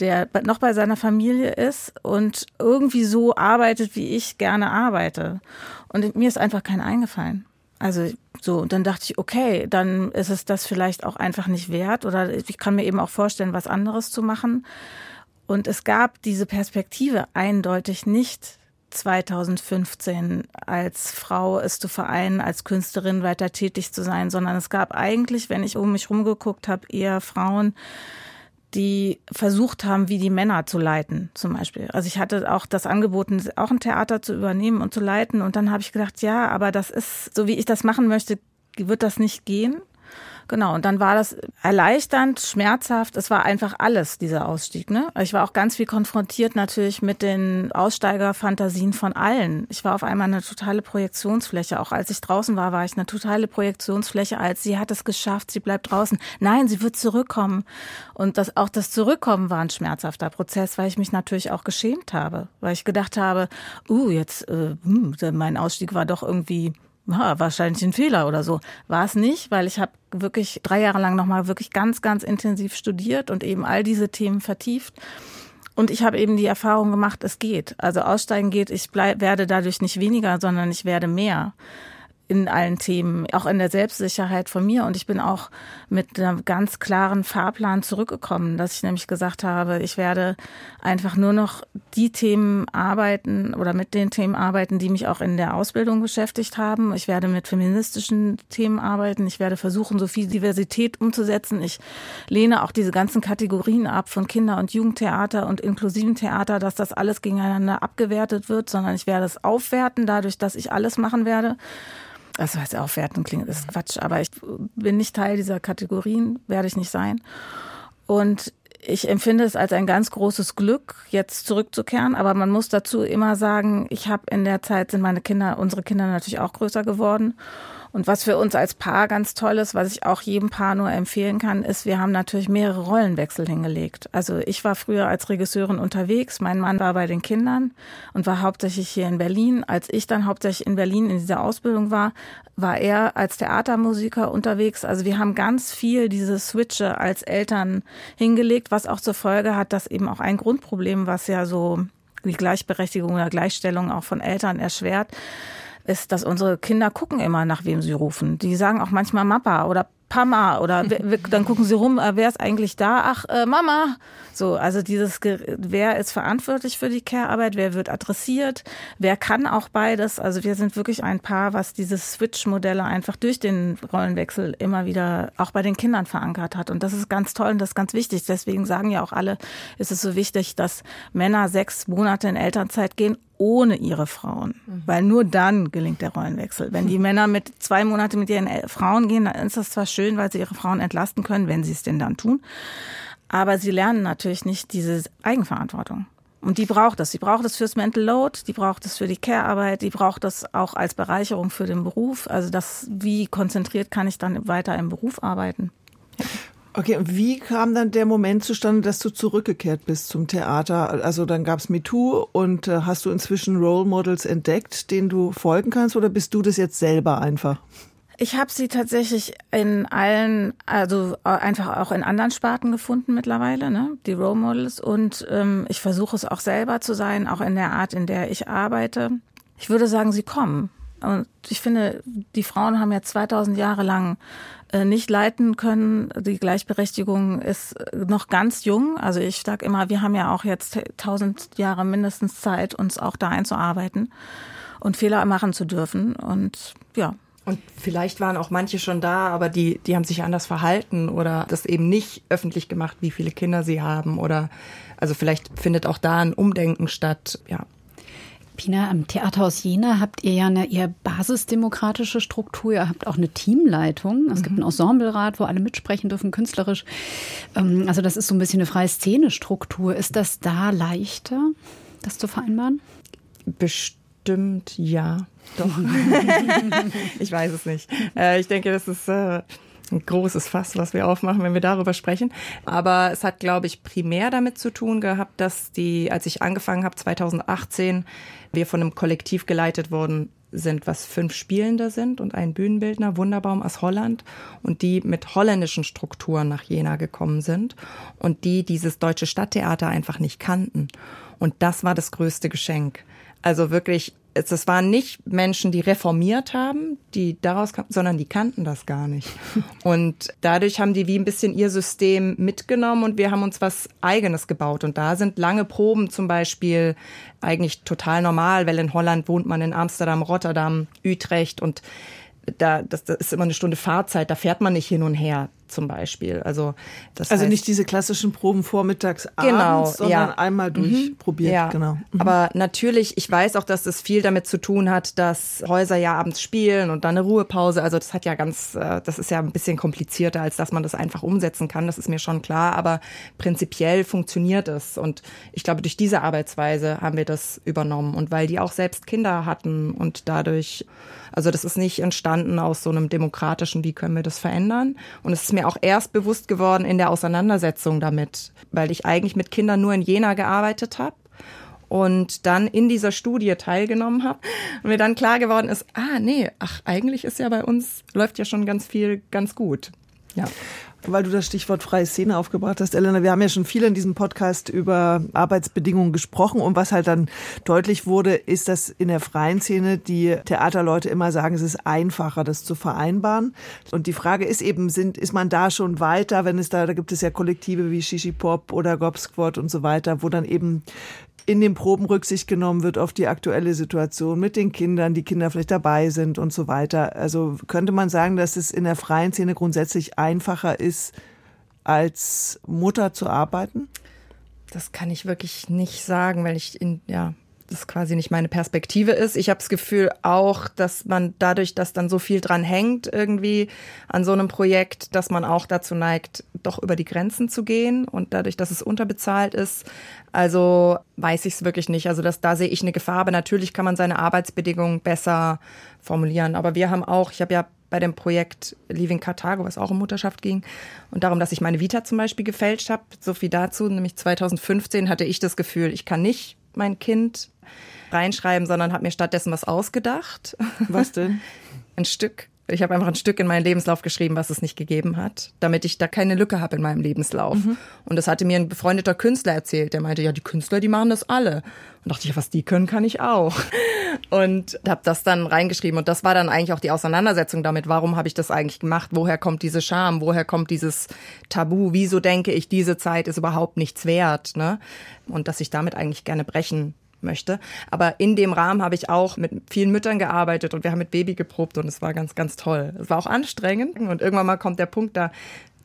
der noch bei seiner Familie ist und irgendwie so arbeitet, wie ich gerne arbeite. Und mir ist einfach kein eingefallen. Also so, und dann dachte ich, okay, dann ist es das vielleicht auch einfach nicht wert oder ich kann mir eben auch vorstellen, was anderes zu machen. Und es gab diese Perspektive eindeutig nicht 2015 als Frau es zu vereinen, als Künstlerin weiter tätig zu sein, sondern es gab eigentlich, wenn ich um mich rumgeguckt habe, eher Frauen, die versucht haben, wie die Männer zu leiten, zum Beispiel. Also ich hatte auch das angeboten, auch ein Theater zu übernehmen und zu leiten. Und dann habe ich gedacht, ja, aber das ist, so wie ich das machen möchte, wird das nicht gehen. Genau, und dann war das erleichternd, schmerzhaft. Es war einfach alles, dieser Ausstieg. Ne? Ich war auch ganz viel konfrontiert natürlich mit den Aussteigerfantasien von allen. Ich war auf einmal eine totale Projektionsfläche. Auch als ich draußen war, war ich eine totale Projektionsfläche, als sie hat es geschafft, sie bleibt draußen. Nein, sie wird zurückkommen. Und das, auch das Zurückkommen war ein schmerzhafter Prozess, weil ich mich natürlich auch geschämt habe. Weil ich gedacht habe, uh, jetzt, äh, hm, mein Ausstieg war doch irgendwie ja, wahrscheinlich ein Fehler oder so. War es nicht, weil ich habe wirklich drei Jahre lang nochmal wirklich ganz, ganz intensiv studiert und eben all diese Themen vertieft. Und ich habe eben die Erfahrung gemacht, es geht. Also aussteigen geht, ich bleib, werde dadurch nicht weniger, sondern ich werde mehr in allen Themen, auch in der Selbstsicherheit von mir. Und ich bin auch mit einem ganz klaren Fahrplan zurückgekommen, dass ich nämlich gesagt habe, ich werde einfach nur noch die Themen arbeiten oder mit den Themen arbeiten, die mich auch in der Ausbildung beschäftigt haben. Ich werde mit feministischen Themen arbeiten. Ich werde versuchen, so viel Diversität umzusetzen. Ich lehne auch diese ganzen Kategorien ab von Kinder- und Jugendtheater und inklusiven Theater, dass das alles gegeneinander abgewertet wird, sondern ich werde es aufwerten, dadurch, dass ich alles machen werde. Das heißt, aufwerten klingt, ist Quatsch, aber ich bin nicht Teil dieser Kategorien, werde ich nicht sein. Und ich empfinde es als ein ganz großes Glück, jetzt zurückzukehren. Aber man muss dazu immer sagen, ich habe in der Zeit sind meine Kinder, unsere Kinder natürlich auch größer geworden. Und was für uns als Paar ganz toll ist, was ich auch jedem Paar nur empfehlen kann, ist, wir haben natürlich mehrere Rollenwechsel hingelegt. Also ich war früher als Regisseurin unterwegs, mein Mann war bei den Kindern und war hauptsächlich hier in Berlin. Als ich dann hauptsächlich in Berlin in dieser Ausbildung war, war er als Theatermusiker unterwegs. Also wir haben ganz viel diese Switche als Eltern hingelegt, was auch zur Folge hat, dass eben auch ein Grundproblem, was ja so die Gleichberechtigung oder Gleichstellung auch von Eltern erschwert, ist, dass unsere Kinder gucken immer, nach wem sie rufen. Die sagen auch manchmal Mappa oder Pama oder dann gucken sie rum, äh, wer ist eigentlich da? Ach, äh, Mama. So, also dieses, wer ist verantwortlich für die Care-Arbeit, wer wird adressiert, wer kann auch beides. Also wir sind wirklich ein Paar, was diese Switch-Modelle einfach durch den Rollenwechsel immer wieder auch bei den Kindern verankert hat. Und das ist ganz toll und das ist ganz wichtig. Deswegen sagen ja auch alle, ist es so wichtig, dass Männer sechs Monate in Elternzeit gehen ohne ihre Frauen. Mhm. Weil nur dann gelingt der Rollenwechsel. Wenn die Männer mit zwei Monate mit ihren Frauen gehen, dann ist das zwar schön, weil sie ihre Frauen entlasten können, wenn sie es denn dann tun. Aber sie lernen natürlich nicht diese Eigenverantwortung. Und die braucht es. Sie braucht es fürs Mental Load, die braucht es für die Care-Arbeit, die braucht es auch als Bereicherung für den Beruf. Also das, wie konzentriert kann ich dann weiter im Beruf arbeiten? Okay, und wie kam dann der Moment zustande, dass du zurückgekehrt bist zum Theater? Also dann gab's MeToo und äh, hast du inzwischen Role Models entdeckt, denen du folgen kannst oder bist du das jetzt selber einfach? Ich habe sie tatsächlich in allen, also einfach auch in anderen Sparten gefunden mittlerweile, ne? die Role Models. Und ähm, ich versuche es auch selber zu sein, auch in der Art, in der ich arbeite. Ich würde sagen, sie kommen. Und ich finde, die Frauen haben ja 2000 Jahre lang äh, nicht leiten können. Die Gleichberechtigung ist noch ganz jung. Also ich sage immer, wir haben ja auch jetzt 1000 Jahre mindestens Zeit, uns auch da einzuarbeiten und Fehler machen zu dürfen. Und ja, und vielleicht waren auch manche schon da, aber die, die haben sich anders verhalten oder das eben nicht öffentlich gemacht, wie viele Kinder sie haben oder also vielleicht findet auch da ein Umdenken statt, ja. Pina, am Theaterhaus Jena habt ihr ja eine eher basisdemokratische Struktur. Ihr habt auch eine Teamleitung. Es mhm. gibt einen Ensemblerat, wo alle mitsprechen dürfen, künstlerisch. Ähm, also das ist so ein bisschen eine freie Szene-Struktur. Ist das da leichter, das zu vereinbaren? Bestimmt ja. Doch. ich weiß es nicht. Äh, ich denke, das ist äh, ein großes Fass, was wir aufmachen, wenn wir darüber sprechen. Aber es hat, glaube ich, primär damit zu tun gehabt, dass die, als ich angefangen habe, 2018, wir von einem Kollektiv geleitet worden sind, was fünf Spielende sind und ein Bühnenbildner, Wunderbaum aus Holland und die mit holländischen Strukturen nach Jena gekommen sind und die dieses deutsche Stadttheater einfach nicht kannten. Und das war das größte Geschenk. Also wirklich es waren nicht Menschen, die reformiert haben, die daraus kamen, sondern die kannten das gar nicht. Und dadurch haben die wie ein bisschen ihr System mitgenommen und wir haben uns was Eigenes gebaut. Und da sind lange Proben zum Beispiel eigentlich total normal, weil in Holland wohnt man in Amsterdam, Rotterdam, Utrecht und da, das, das ist immer eine Stunde Fahrzeit, da fährt man nicht hin und her zum Beispiel. Also, das also heißt, nicht diese klassischen Proben vormittags, genau, abends, sondern ja. einmal Mhm. durchprobiert. Ja. Genau. Mhm. Aber natürlich, ich weiß auch, dass das viel damit zu tun hat, dass Häuser ja abends spielen und dann eine Ruhepause. Also das hat ja ganz, äh, das ist ja ein bisschen komplizierter, als dass man das einfach umsetzen kann. Das ist mir schon klar. Aber prinzipiell funktioniert es. Und ich glaube, durch diese Arbeitsweise haben wir das übernommen. Und weil die auch selbst Kinder hatten und dadurch also das ist nicht entstanden aus so einem demokratischen, wie können wir das verändern? Und es ist mir auch erst bewusst geworden in der Auseinandersetzung damit, weil ich eigentlich mit Kindern nur in Jena gearbeitet habe und dann in dieser Studie teilgenommen habe und mir dann klar geworden ist, ah nee, ach eigentlich ist ja bei uns läuft ja schon ganz viel ganz gut. Ja. Weil du das Stichwort freie Szene aufgebracht hast, Elena, wir haben ja schon viel in diesem Podcast über Arbeitsbedingungen gesprochen und was halt dann deutlich wurde, ist, dass in der freien Szene die Theaterleute immer sagen, es ist einfacher, das zu vereinbaren. Und die Frage ist eben, sind, ist man da schon weiter, wenn es da, da gibt es ja Kollektive wie Shishi Pop oder Gob Squad und so weiter, wo dann eben in den Proben Rücksicht genommen wird auf die aktuelle Situation mit den Kindern, die Kinder vielleicht dabei sind und so weiter. Also könnte man sagen, dass es in der freien Szene grundsätzlich einfacher ist, als Mutter zu arbeiten? Das kann ich wirklich nicht sagen, weil ich in, ja, das quasi nicht meine Perspektive ist. Ich habe das Gefühl auch, dass man dadurch, dass dann so viel dran hängt irgendwie an so einem Projekt, dass man auch dazu neigt, doch über die Grenzen zu gehen und dadurch, dass es unterbezahlt ist. Also weiß ich es wirklich nicht. Also das, da sehe ich eine Gefahr. Aber natürlich kann man seine Arbeitsbedingungen besser formulieren. Aber wir haben auch, ich habe ja bei dem Projekt Leaving Carthago, was auch um Mutterschaft ging, und darum, dass ich meine Vita zum Beispiel gefälscht habe. So viel dazu. Nämlich 2015 hatte ich das Gefühl, ich kann nicht mein Kind reinschreiben, sondern habe mir stattdessen was ausgedacht. Was denn? ein Stück. Ich habe einfach ein Stück in meinen Lebenslauf geschrieben, was es nicht gegeben hat, damit ich da keine Lücke habe in meinem Lebenslauf. Mhm. Und das hatte mir ein befreundeter Künstler erzählt, der meinte, ja, die Künstler, die machen das alle. Und dachte ich, was die können, kann ich auch. Und habe das dann reingeschrieben. Und das war dann eigentlich auch die Auseinandersetzung damit, warum habe ich das eigentlich gemacht? Woher kommt diese Scham? Woher kommt dieses Tabu? Wieso denke ich, diese Zeit ist überhaupt nichts wert? Ne? Und dass ich damit eigentlich gerne brechen möchte. Aber in dem Rahmen habe ich auch mit vielen Müttern gearbeitet und wir haben mit Baby geprobt und es war ganz, ganz toll. Es war auch anstrengend und irgendwann mal kommt der Punkt, da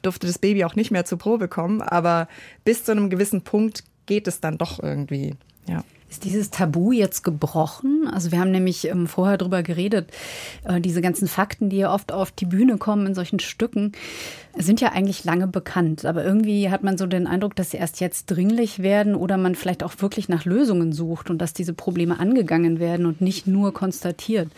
durfte das Baby auch nicht mehr zur Probe kommen, aber bis zu einem gewissen Punkt geht es dann doch irgendwie, ja. Ist dieses Tabu jetzt gebrochen? Also wir haben nämlich ähm, vorher drüber geredet, äh, diese ganzen Fakten, die ja oft auf die Bühne kommen in solchen Stücken, sind ja eigentlich lange bekannt. Aber irgendwie hat man so den Eindruck, dass sie erst jetzt dringlich werden oder man vielleicht auch wirklich nach Lösungen sucht und dass diese Probleme angegangen werden und nicht nur konstatiert.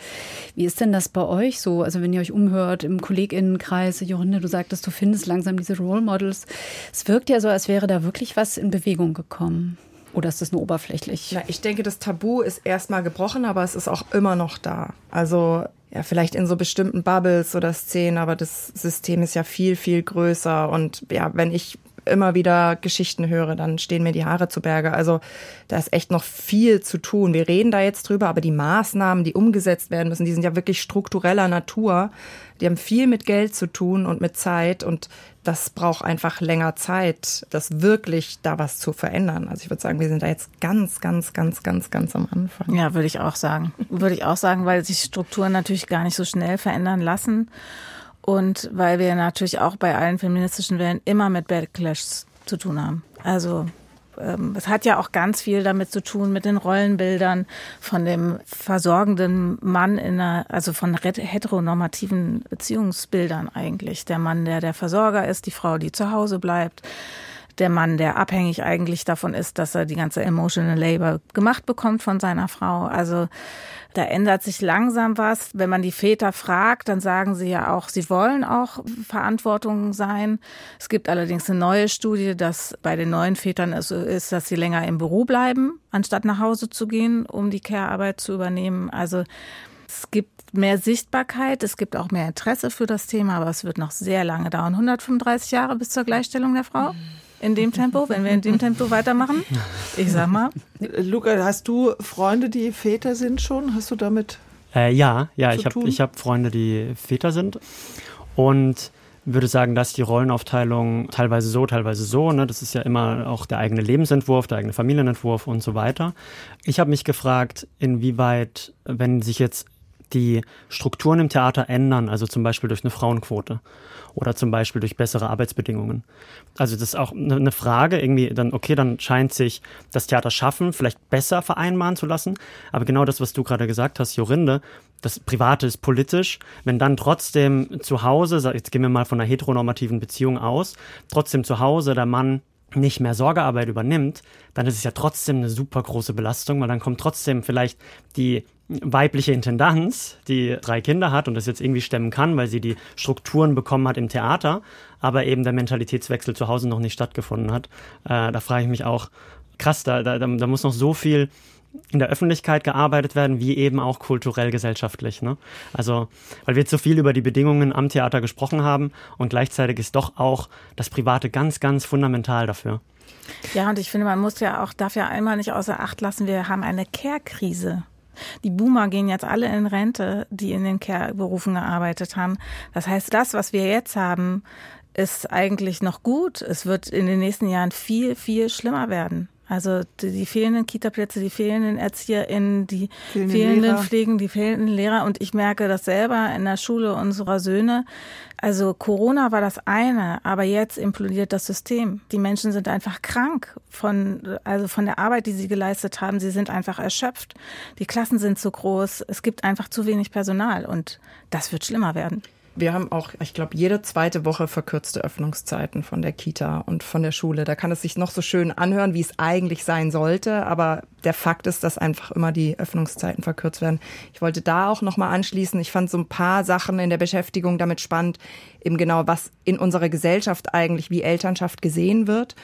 Wie ist denn das bei euch so? Also wenn ihr euch umhört im KollegInnenkreis, Jorinde, du sagtest, du findest langsam diese Role Models. Es wirkt ja so, als wäre da wirklich was in Bewegung gekommen. Oder ist das nur oberflächlich? Na, ich denke, das Tabu ist erstmal gebrochen, aber es ist auch immer noch da. Also ja, vielleicht in so bestimmten Bubbles oder Szenen, aber das System ist ja viel, viel größer. Und ja, wenn ich immer wieder Geschichten höre, dann stehen mir die Haare zu Berge. Also da ist echt noch viel zu tun. Wir reden da jetzt drüber, aber die Maßnahmen, die umgesetzt werden müssen, die sind ja wirklich struktureller Natur. Die haben viel mit Geld zu tun und mit Zeit und das braucht einfach länger Zeit, das wirklich da was zu verändern. Also ich würde sagen, wir sind da jetzt ganz, ganz, ganz, ganz, ganz am Anfang. Ja, würde ich auch sagen. Würde ich auch sagen, weil sich Strukturen natürlich gar nicht so schnell verändern lassen. Und weil wir natürlich auch bei allen feministischen Wellen immer mit Backlash zu tun haben. Also ähm, es hat ja auch ganz viel damit zu tun mit den Rollenbildern von dem versorgenden Mann in einer, also von heteronormativen Beziehungsbildern eigentlich. Der Mann, der der Versorger ist, die Frau, die zu Hause bleibt der Mann, der abhängig eigentlich davon ist, dass er die ganze emotional labor gemacht bekommt von seiner Frau. Also da ändert sich langsam was. Wenn man die Väter fragt, dann sagen sie ja auch, sie wollen auch Verantwortung sein. Es gibt allerdings eine neue Studie, dass bei den neuen Vätern es so ist, dass sie länger im Büro bleiben, anstatt nach Hause zu gehen, um die Care-Arbeit zu übernehmen. Also es gibt mehr Sichtbarkeit, es gibt auch mehr Interesse für das Thema, aber es wird noch sehr lange dauern. 135 Jahre bis zur Gleichstellung der Frau? In dem Tempo, wenn wir in dem Tempo weitermachen? Ich sag mal. Luca, hast du Freunde, die Väter sind schon? Hast du damit? Äh, ja, ja, ich habe hab Freunde, die Väter sind. Und würde sagen, dass die Rollenaufteilung teilweise so, teilweise so, ne, das ist ja immer auch der eigene Lebensentwurf, der eigene Familienentwurf und so weiter. Ich habe mich gefragt, inwieweit, wenn sich jetzt die Strukturen im Theater ändern, also zum Beispiel durch eine Frauenquote oder zum Beispiel durch bessere Arbeitsbedingungen. Also das ist auch eine Frage, irgendwie dann, okay, dann scheint sich das Theater schaffen, vielleicht besser vereinbaren zu lassen. Aber genau das, was du gerade gesagt hast, Jorinde, das Private ist politisch. Wenn dann trotzdem zu Hause, jetzt gehen wir mal von einer heteronormativen Beziehung aus, trotzdem zu Hause der Mann nicht mehr Sorgearbeit übernimmt, dann ist es ja trotzdem eine super große Belastung, weil dann kommt trotzdem vielleicht die weibliche Intendanz, die drei Kinder hat und das jetzt irgendwie stemmen kann, weil sie die Strukturen bekommen hat im Theater, aber eben der Mentalitätswechsel zu Hause noch nicht stattgefunden hat. Äh, da frage ich mich auch, krass, da, da, da muss noch so viel in der Öffentlichkeit gearbeitet werden, wie eben auch kulturell gesellschaftlich. Ne? Also, weil wir jetzt so viel über die Bedingungen am Theater gesprochen haben und gleichzeitig ist doch auch das Private ganz, ganz fundamental dafür. Ja, und ich finde, man muss ja auch, darf ja einmal nicht außer Acht lassen, wir haben eine Care-Krise. Die Boomer gehen jetzt alle in Rente, die in den Care-Berufen gearbeitet haben. Das heißt, das, was wir jetzt haben, ist eigentlich noch gut. Es wird in den nächsten Jahren viel, viel schlimmer werden. Also die, die fehlenden Kitaplätze, die fehlenden ErzieherInnen, die fehlende fehlenden Lehrer. Pflegen, die fehlenden Lehrer. Und ich merke das selber in der Schule unserer Söhne. Also Corona war das eine, aber jetzt implodiert das System. Die Menschen sind einfach krank von, also von der Arbeit, die sie geleistet haben. Sie sind einfach erschöpft. Die Klassen sind zu groß. Es gibt einfach zu wenig Personal und das wird schlimmer werden. Wir haben auch, ich glaube, jede zweite Woche verkürzte Öffnungszeiten von der Kita und von der Schule. Da kann es sich noch so schön anhören, wie es eigentlich sein sollte, aber der Fakt ist, dass einfach immer die Öffnungszeiten verkürzt werden. Ich wollte da auch noch mal anschließen. Ich fand so ein paar Sachen in der Beschäftigung damit spannend, eben genau, was in unserer Gesellschaft eigentlich wie Elternschaft gesehen wird.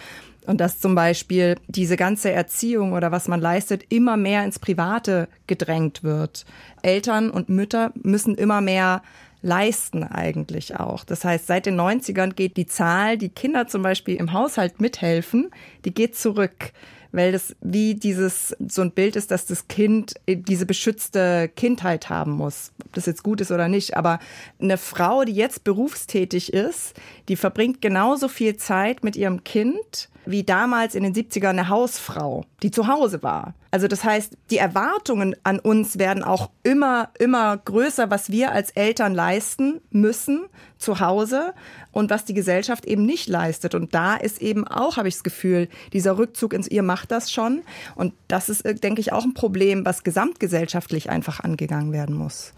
Und dass zum Beispiel diese ganze Erziehung oder was man leistet immer mehr ins Private gedrängt wird. Eltern und Mütter müssen immer mehr leisten eigentlich auch. Das heißt, seit den 90ern geht die Zahl, die Kinder zum Beispiel im Haushalt mithelfen, die geht zurück weil das wie dieses so ein Bild ist, dass das Kind diese beschützte Kindheit haben muss. Ob das jetzt gut ist oder nicht, aber eine Frau, die jetzt berufstätig ist, die verbringt genauso viel Zeit mit ihrem Kind wie damals in den 70ern eine Hausfrau, die zu Hause war. Also das heißt, die Erwartungen an uns werden auch immer, immer größer, was wir als Eltern leisten müssen zu Hause und was die Gesellschaft eben nicht leistet. Und da ist eben auch, habe ich das Gefühl, dieser Rückzug ins Ihr macht das schon. Und das ist, äh, denke ich, auch ein Problem, was gesamtgesellschaftlich einfach angegangen werden muss.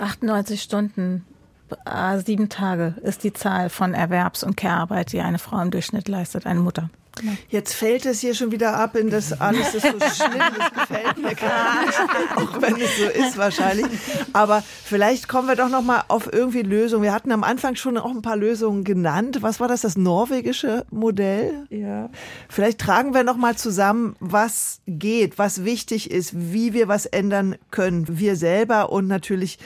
98 Stunden äh, sieben Tage ist die Zahl von Erwerbs- und Care-Arbeit, die eine Frau im Durchschnitt leistet, eine Mutter. Jetzt fällt es hier schon wieder ab in das alles ist so schlimm, das gefällt mir gar nicht, auch wenn es so ist wahrscheinlich. Aber vielleicht kommen wir doch noch mal auf irgendwie Lösungen. Wir hatten am Anfang schon auch ein paar Lösungen genannt. Was war das, das norwegische Modell? Ja. Vielleicht tragen wir noch mal zusammen, was geht, was wichtig ist, wie wir was ändern können, wir selber und natürlich,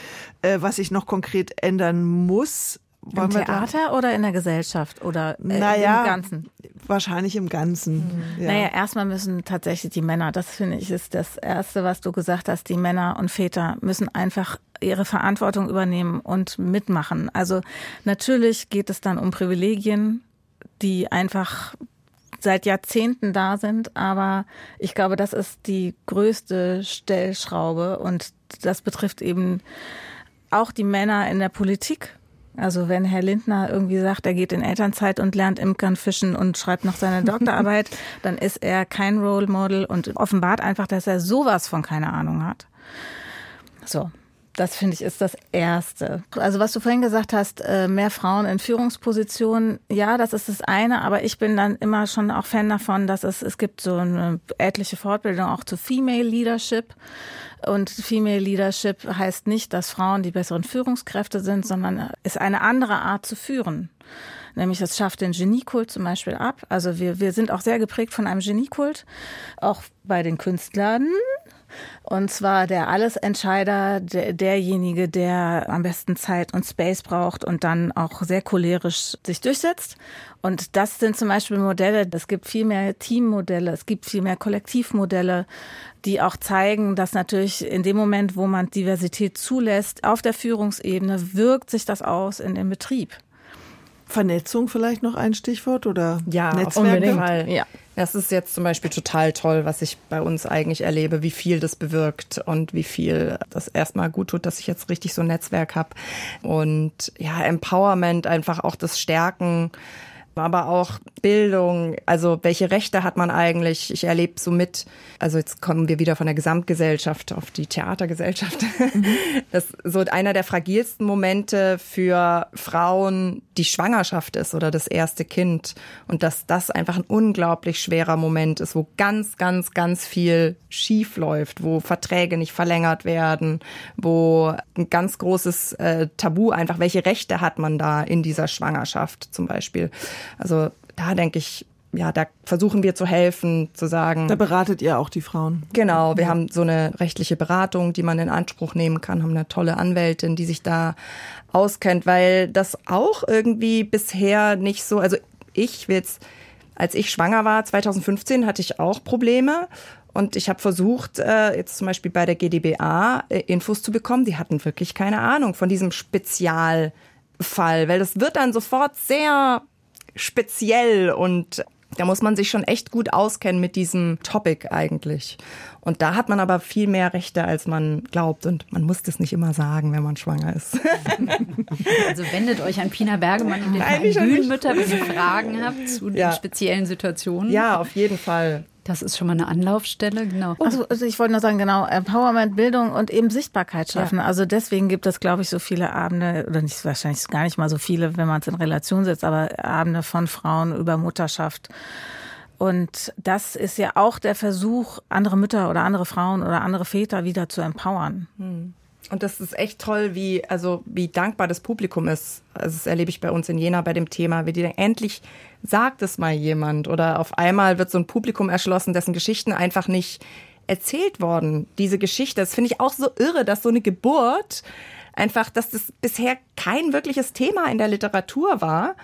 äh, was sich noch konkret ändern muss. Im Theater oder in der Gesellschaft oder äh, naja, im Ganzen? Wahrscheinlich im Ganzen. Mhm. Ja. Naja, erstmal müssen tatsächlich die Männer, das finde ich ist das Erste, was du gesagt hast, die Männer und Väter müssen einfach ihre Verantwortung übernehmen und mitmachen. Also natürlich geht es dann um Privilegien, die einfach seit Jahrzehnten da sind, aber ich glaube, das ist die größte Stellschraube und das betrifft eben auch die Männer in der Politik also wenn Herr Lindner irgendwie sagt, er geht in Elternzeit und lernt Imkern fischen und schreibt noch seine Doktorarbeit, dann ist er kein Role Model und offenbart einfach, dass er sowas von keine Ahnung hat. So. Das finde ich ist das Erste. Also was du vorhin gesagt hast, äh, mehr Frauen in Führungspositionen, ja, das ist das eine, aber ich bin dann immer schon auch Fan davon, dass es, es gibt so eine etliche Fortbildung auch zu Female Leadership. Und Female Leadership heißt nicht, dass Frauen die besseren Führungskräfte sind, sondern ist eine andere Art zu führen. Nämlich das schafft den Geniekult zum Beispiel ab. Also wir, wir sind auch sehr geprägt von einem Geniekult, auch bei den Künstlern. Und zwar der Allesentscheider, der, derjenige, der am besten Zeit und Space braucht und dann auch sehr cholerisch sich durchsetzt. Und das sind zum Beispiel Modelle, es gibt viel mehr Teammodelle, es gibt viel mehr Kollektivmodelle, die auch zeigen, dass natürlich in dem Moment, wo man Diversität zulässt, auf der Führungsebene wirkt sich das aus in dem Betrieb. Vernetzung vielleicht noch ein Stichwort oder ja, Netzwerke? Auf jeden Fall. Ja. Das ist jetzt zum Beispiel total toll, was ich bei uns eigentlich erlebe, wie viel das bewirkt und wie viel das erstmal gut tut, dass ich jetzt richtig so ein Netzwerk habe. Und ja, Empowerment, einfach auch das Stärken aber auch Bildung, also welche Rechte hat man eigentlich? Ich erlebe so mit, also jetzt kommen wir wieder von der Gesamtgesellschaft auf die Theatergesellschaft. Mhm. Das ist so einer der fragilsten Momente für Frauen, die Schwangerschaft ist oder das erste Kind. Und dass das einfach ein unglaublich schwerer Moment ist, wo ganz, ganz, ganz viel schief läuft, wo Verträge nicht verlängert werden, wo ein ganz großes äh, Tabu einfach, welche Rechte hat man da in dieser Schwangerschaft zum Beispiel. Also da denke ich, ja, da versuchen wir zu helfen, zu sagen. Da beratet ihr auch die Frauen. Genau, wir ja. haben so eine rechtliche Beratung, die man in Anspruch nehmen kann, haben eine tolle Anwältin, die sich da auskennt, weil das auch irgendwie bisher nicht so, also ich will jetzt, als ich schwanger war, 2015, hatte ich auch Probleme und ich habe versucht, äh, jetzt zum Beispiel bei der GdBA äh, Infos zu bekommen. Die hatten wirklich keine Ahnung von diesem Spezialfall, weil das wird dann sofort sehr speziell und da muss man sich schon echt gut auskennen mit diesem Topic eigentlich. Und da hat man aber viel mehr Rechte, als man glaubt. Und man muss das nicht immer sagen, wenn man schwanger ist. Also wendet euch an Pina Bergemann und den Bühnenmütter, wenn ihr Fragen habt zu ja. den speziellen Situationen. Ja, auf jeden Fall. Das ist schon mal eine Anlaufstelle, genau. Also, also ich wollte nur sagen, genau, Empowerment, Bildung und eben Sichtbarkeit schaffen. Ja. Also deswegen gibt es, glaube ich, so viele Abende, oder nicht wahrscheinlich gar nicht mal so viele, wenn man es in Relation setzt, aber Abende von Frauen über Mutterschaft. Und das ist ja auch der Versuch, andere Mütter oder andere Frauen oder andere Väter wieder zu empowern. Hm. Und das ist echt toll, wie, also, wie dankbar das Publikum ist. Also, das erlebe ich bei uns in Jena bei dem Thema, wie die dann endlich sagt es mal jemand oder auf einmal wird so ein Publikum erschlossen, dessen Geschichten einfach nicht erzählt worden. Diese Geschichte, das finde ich auch so irre, dass so eine Geburt einfach, dass das bisher kein wirkliches Thema in der Literatur war.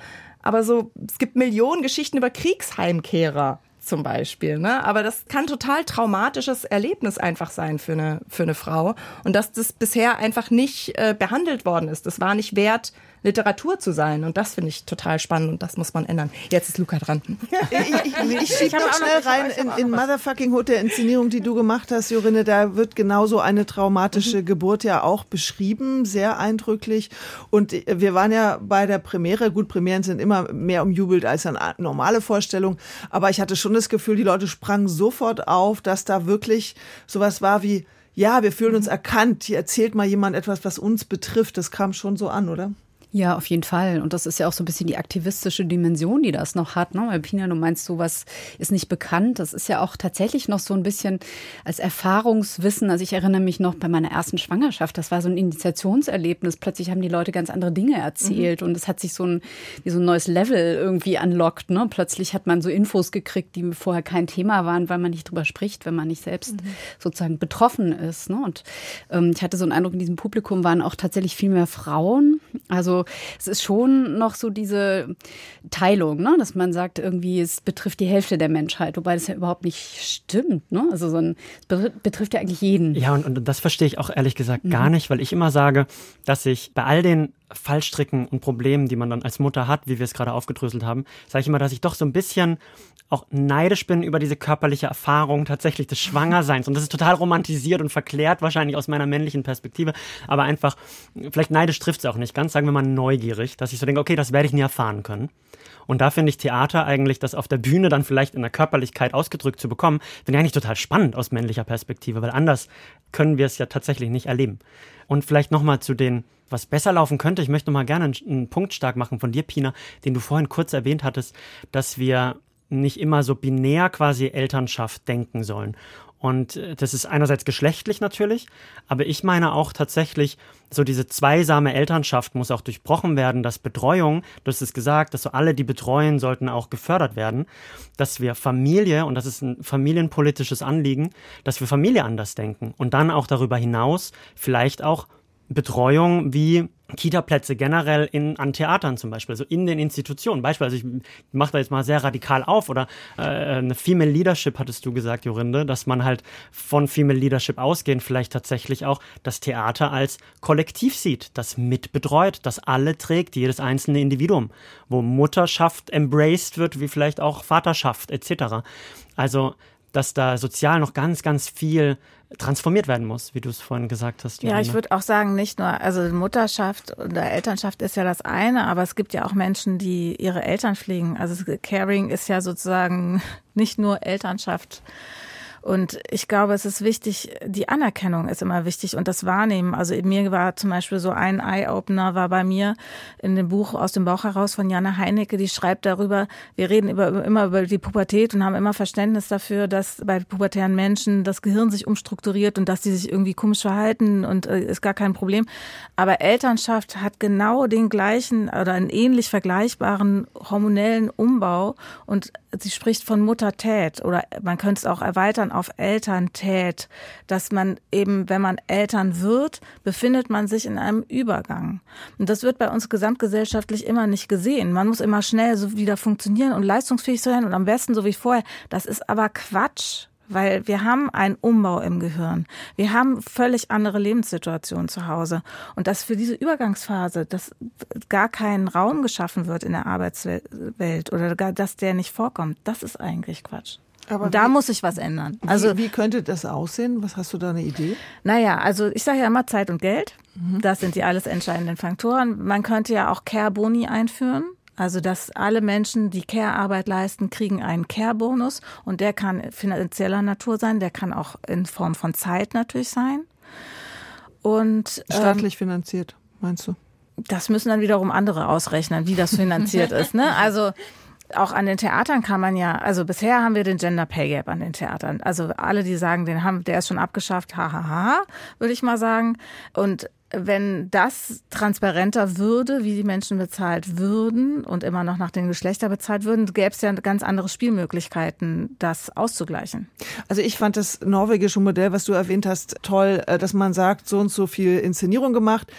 Aber so, es gibt Millionen Geschichten über Kriegsheimkehrer zum Beispiel. Ne? Aber das kann total traumatisches Erlebnis einfach sein für eine, für eine Frau. Und dass das bisher einfach nicht äh, behandelt worden ist. Das war nicht wert, Literatur zu sein. Und das finde ich total spannend und das muss man ändern. Jetzt ist Luca dran. ich ich, ich schiebe noch schnell rein in, in Motherfucking Hood, der Inszenierung, die du gemacht hast, Jorinne. Da wird genauso eine traumatische mhm. Geburt ja auch beschrieben, sehr eindrücklich. Und wir waren ja bei der Premiere. Gut, Premieren sind immer mehr umjubelt als eine normale Vorstellung. Aber ich hatte schon das Gefühl, die Leute sprangen sofort auf, dass da wirklich sowas war wie, ja, wir fühlen uns erkannt. Hier erzählt mal jemand etwas, was uns betrifft. Das kam schon so an, oder? Ja, auf jeden Fall. Und das ist ja auch so ein bisschen die aktivistische Dimension, die das noch hat. Ne? Weil Pina, du meinst, sowas ist nicht bekannt. Das ist ja auch tatsächlich noch so ein bisschen als Erfahrungswissen. Also ich erinnere mich noch bei meiner ersten Schwangerschaft, das war so ein Initiationserlebnis. Plötzlich haben die Leute ganz andere Dinge erzählt mhm. und es hat sich so ein, wie so ein neues Level irgendwie anlockt. Ne? Plötzlich hat man so Infos gekriegt, die vorher kein Thema waren, weil man nicht drüber spricht, wenn man nicht selbst mhm. sozusagen betroffen ist. Ne? Und ähm, ich hatte so einen Eindruck, in diesem Publikum waren auch tatsächlich viel mehr Frauen. Also es ist schon noch so diese Teilung, ne? dass man sagt, irgendwie, es betrifft die Hälfte der Menschheit, wobei das ja überhaupt nicht stimmt. Ne? Also so ein, es betrifft ja eigentlich jeden. Ja, und, und das verstehe ich auch ehrlich gesagt mhm. gar nicht, weil ich immer sage, dass ich bei all den Fallstricken und Problemen, die man dann als Mutter hat, wie wir es gerade aufgedröselt haben, sage ich immer, dass ich doch so ein bisschen auch neidisch bin über diese körperliche Erfahrung tatsächlich des Schwangerseins. Und das ist total romantisiert und verklärt, wahrscheinlich aus meiner männlichen Perspektive. Aber einfach, vielleicht neidisch trifft es auch nicht ganz, sagen wir mal neugierig, dass ich so denke, okay, das werde ich nie erfahren können. Und da finde ich Theater eigentlich, das auf der Bühne dann vielleicht in der Körperlichkeit ausgedrückt zu bekommen, finde ich eigentlich total spannend aus männlicher Perspektive, weil anders können wir es ja tatsächlich nicht erleben. Und vielleicht nochmal zu den was besser laufen könnte. Ich möchte noch mal gerne einen Punkt stark machen von dir, Pina, den du vorhin kurz erwähnt hattest, dass wir nicht immer so binär quasi Elternschaft denken sollen. Und äh, das ist einerseits geschlechtlich natürlich, aber ich meine auch tatsächlich, so diese zweisame Elternschaft muss auch durchbrochen werden, dass Betreuung, du hast es gesagt, dass so alle, die betreuen, sollten auch gefördert werden, dass wir Familie, und das ist ein familienpolitisches Anliegen, dass wir Familie anders denken und dann auch darüber hinaus vielleicht auch Betreuung wie Kita-Plätze generell in, an Theatern zum Beispiel, also in den Institutionen. Beispielsweise, ich mache da jetzt mal sehr radikal auf oder äh, eine Female Leadership hattest du gesagt, Jorinde, dass man halt von Female Leadership ausgehend vielleicht tatsächlich auch das Theater als Kollektiv sieht, das mitbetreut, das alle trägt, jedes einzelne Individuum, wo Mutterschaft embraced wird, wie vielleicht auch Vaterschaft etc. Also dass da sozial noch ganz, ganz viel transformiert werden muss, wie du es vorhin gesagt hast. Johanna. Ja, ich würde auch sagen, nicht nur, also Mutterschaft oder Elternschaft ist ja das eine, aber es gibt ja auch Menschen, die ihre Eltern pflegen. Also Caring ist ja sozusagen nicht nur Elternschaft und ich glaube, es ist wichtig, die Anerkennung ist immer wichtig und das Wahrnehmen. Also mir war zum Beispiel so ein Eye-Opener war bei mir in dem Buch aus dem Bauch heraus von Jana Heinecke, die schreibt darüber, wir reden über, immer über die Pubertät und haben immer Verständnis dafür, dass bei pubertären Menschen das Gehirn sich umstrukturiert und dass sie sich irgendwie komisch verhalten und äh, ist gar kein Problem. Aber Elternschaft hat genau den gleichen oder einen ähnlich vergleichbaren hormonellen Umbau und sie spricht von Muttertät oder man könnte es auch erweitern auf Elterntät, dass man eben, wenn man Eltern wird, befindet man sich in einem Übergang. Und das wird bei uns gesamtgesellschaftlich immer nicht gesehen. Man muss immer schnell so wieder funktionieren und leistungsfähig sein und am besten so wie vorher. Das ist aber Quatsch weil wir haben einen Umbau im Gehirn. Wir haben völlig andere Lebenssituationen zu Hause. Und dass für diese Übergangsphase, dass gar kein Raum geschaffen wird in der Arbeitswelt oder gar, dass der nicht vorkommt, das ist eigentlich Quatsch. Aber da wie, muss sich was ändern. Also wie, wie, könnte das aussehen? Was hast du da eine Idee? Naja, also ich sage ja immer Zeit und Geld. Mhm. Das sind die alles entscheidenden Faktoren. Man könnte ja auch Care Boni einführen. Also, dass alle Menschen, die Care-Arbeit leisten, kriegen einen Care-Bonus und der kann finanzieller Natur sein, der kann auch in Form von Zeit natürlich sein. Und ähm, staatlich finanziert, meinst du? Das müssen dann wiederum andere ausrechnen, wie das finanziert ist. Ne? Also auch an den Theatern kann man ja, also bisher haben wir den Gender Pay Gap an den Theatern. Also alle, die sagen, den haben, der ist schon abgeschafft, hahaha, ha, ha, würde ich mal sagen. Und wenn das transparenter würde, wie die Menschen bezahlt würden und immer noch nach den Geschlechtern bezahlt würden, gäbe es ja ganz andere Spielmöglichkeiten, das auszugleichen. Also ich fand das norwegische Modell, was du erwähnt hast, toll, äh, dass man sagt, so und so viel Inszenierung gemacht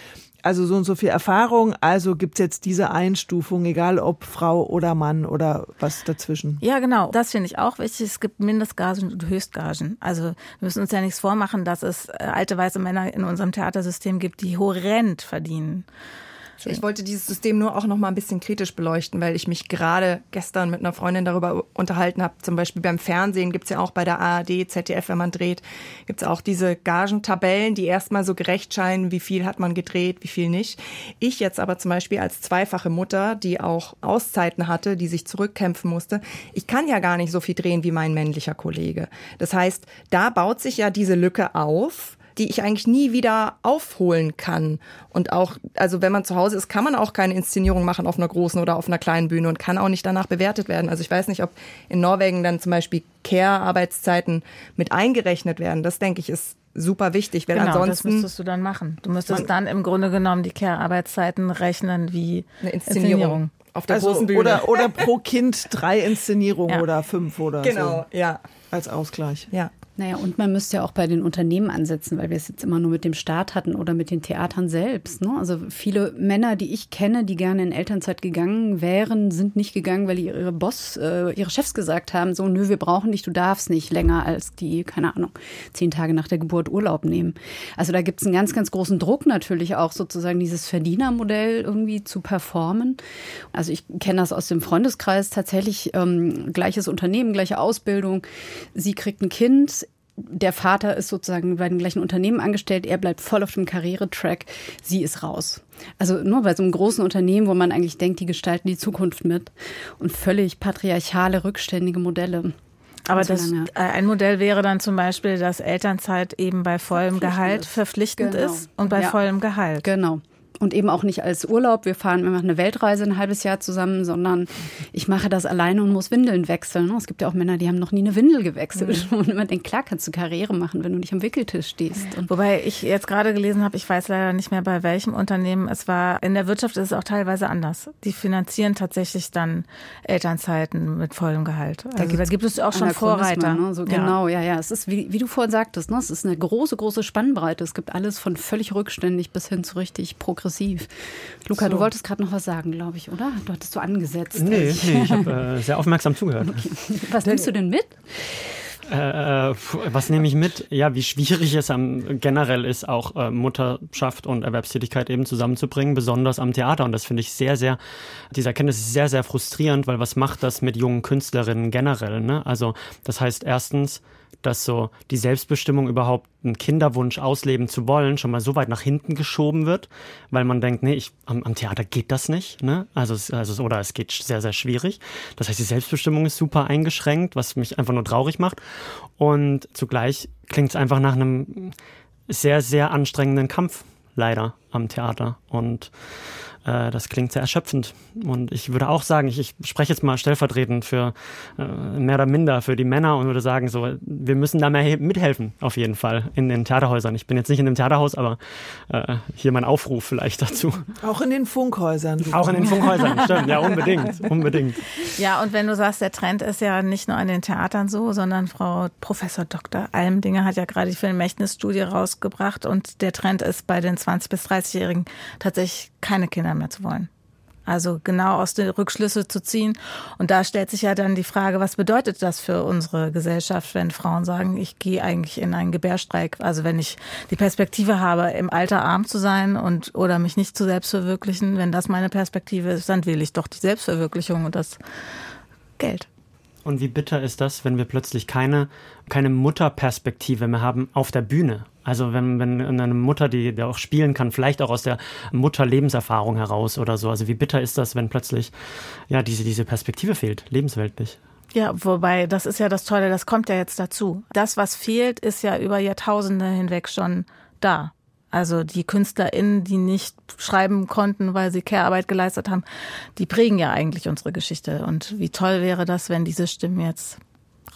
also so und so viel Erfahrung, also gibt's jetzt diese Einstufung, egal ob Frau oder Mann oder was dazwischen. Ja, genau. Das finde ich auch wichtig. Es gibt Mindestgagen und Höchstgagen. Also wir müssen uns ja nichts vormachen, dass es äh, alte weiße Männer in unserem Theatersystem gibt, die horrend verdienen. Ich wollte dieses System nur auch noch mal ein bisschen kritisch beleuchten, weil ich mich gerade gestern mit einer Freundin darüber unterhalten habe. Zum Beispiel beim Fernsehen gibt es ja auch bei der ARD, ZDF, wenn man dreht, gibt es auch diese Gagentabellen, die erstmal so gerecht scheinen, wie viel hat man gedreht, wie viel nicht. Ich jetzt aber zum Beispiel als zweifache Mutter, die auch Auszeiten hatte, die sich zurückkämpfen musste, ich kann ja gar nicht so viel drehen wie mein männlicher Kollege. Das heißt, da baut sich ja diese Lücke auf die ich eigentlich nie wieder aufholen kann. Und auch, also wenn man zu Hause ist, kann man auch keine Inszenierung machen auf einer großen oder auf einer kleinen Bühne und kann auch nicht danach bewertet werden. Also ich weiß nicht, ob in Norwegen dann zum Beispiel Care-Arbeitszeiten mit eingerechnet werden. Das denke ich ist super wichtig, weil genau, ansonsten das müsstest du dann machen. Du müsstest dann im Grunde genommen die Care-Arbeitszeiten rechnen wie eine Inszenierung. Inszenierung. Auf der also, großen Bühne. Oder, oder pro Kind drei Inszenierungen ja. oder fünf oder genau, so. Genau, ja. Als Ausgleich. Ja. Naja, und man müsste ja auch bei den Unternehmen ansetzen, weil wir es jetzt immer nur mit dem Staat hatten oder mit den Theatern selbst. Ne? Also viele Männer, die ich kenne, die gerne in Elternzeit gegangen wären, sind nicht gegangen, weil ihre Boss, äh, ihre Chefs gesagt haben, so, nö, wir brauchen dich, du darfst nicht länger als die, keine Ahnung, zehn Tage nach der Geburt Urlaub nehmen. Also da gibt es einen ganz, ganz großen Druck natürlich auch sozusagen dieses Verdienermodell irgendwie zu performen. Also ich kenne das aus dem Freundeskreis tatsächlich, ähm, gleiches Unternehmen, gleiche Ausbildung. Sie kriegt ein Kind, der Vater ist sozusagen bei den gleichen Unternehmen angestellt, er bleibt voll auf dem Karrieretrack, sie ist raus. Also nur bei so einem großen Unternehmen, wo man eigentlich denkt, die gestalten die Zukunft mit und völlig patriarchale, rückständige Modelle. Aber das, äh, ein Modell wäre dann zum Beispiel, dass Elternzeit eben bei vollem Gehalt verpflichtend genau. ist und bei ja. vollem Gehalt. Genau und eben auch nicht als Urlaub. Wir fahren, wir machen eine Weltreise ein halbes Jahr zusammen, sondern ich mache das alleine und muss Windeln wechseln. Es gibt ja auch Männer, die haben noch nie eine Windel gewechselt. Mhm. Und man denkt, klar kannst du Karriere machen, wenn du nicht am Wickeltisch stehst. Und Wobei ich jetzt gerade gelesen habe, ich weiß leider nicht mehr bei welchem Unternehmen es war. In der Wirtschaft ist es auch teilweise anders. Die finanzieren tatsächlich dann Elternzeiten mit vollem Gehalt. Da, also, da gibt es auch schon Vorreiter. Ne? So, ja. Genau, ja, ja. Es ist, wie, wie du vorhin sagtest, ne? es ist eine große, große Spannbreite. Es gibt alles von völlig rückständig bis hin zu richtig progressiv aggressiv. Luca, so. du wolltest gerade noch was sagen, glaube ich, oder? Du hattest so angesetzt. Nee, nee ich habe äh, sehr aufmerksam zugehört. Okay. Was nimmst du denn mit? Äh, was nehme ich mit? Ja, wie schwierig es am, generell ist, auch äh, Mutterschaft und Erwerbstätigkeit eben zusammenzubringen, besonders am Theater. Und das finde ich sehr, sehr, diese Erkenntnis ist sehr, sehr frustrierend, weil was macht das mit jungen Künstlerinnen generell? Ne? Also, das heißt erstens, dass so die Selbstbestimmung überhaupt einen Kinderwunsch ausleben zu wollen schon mal so weit nach hinten geschoben wird, weil man denkt, nee, ich, am, am Theater geht das nicht, ne? Also, also oder es geht sehr sehr schwierig. Das heißt, die Selbstbestimmung ist super eingeschränkt, was mich einfach nur traurig macht und zugleich klingt es einfach nach einem sehr sehr anstrengenden Kampf leider am Theater und äh, das klingt sehr erschöpfend. Und ich würde auch sagen, ich, ich spreche jetzt mal stellvertretend für äh, mehr oder minder für die Männer und würde sagen, so, wir müssen da mehr mithelfen, auf jeden Fall, in den Theaterhäusern. Ich bin jetzt nicht in dem Theaterhaus, aber äh, hier mein Aufruf vielleicht dazu. Auch in den Funkhäusern. Auch in den Funkhäusern, stimmt, ja, unbedingt, unbedingt. Ja, und wenn du sagst, der Trend ist ja nicht nur an den Theatern so, sondern Frau Professor Dr. Almdinger hat ja gerade die Filmmächtnisstudie rausgebracht und der Trend ist bei den 20- bis 30-Jährigen tatsächlich keine Kinder mehr zu wollen. Also genau aus den Rückschlüsse zu ziehen. Und da stellt sich ja dann die Frage, was bedeutet das für unsere Gesellschaft, wenn Frauen sagen, ich gehe eigentlich in einen Gebärstreik? Also wenn ich die Perspektive habe, im Alter arm zu sein und oder mich nicht zu selbst verwirklichen, wenn das meine Perspektive ist, dann wähle ich doch die Selbstverwirklichung und das Geld. Und wie bitter ist das, wenn wir plötzlich keine, keine Mutterperspektive mehr haben auf der Bühne? Also wenn, wenn eine Mutter, die, die auch spielen kann, vielleicht auch aus der Mutterlebenserfahrung heraus oder so. Also wie bitter ist das, wenn plötzlich ja diese, diese Perspektive fehlt, lebensweltlich? Ja, wobei, das ist ja das Tolle, das kommt ja jetzt dazu. Das, was fehlt, ist ja über Jahrtausende hinweg schon da. Also die KünstlerInnen, die nicht schreiben konnten, weil sie Care-Arbeit geleistet haben, die prägen ja eigentlich unsere Geschichte. Und wie toll wäre das, wenn diese Stimmen jetzt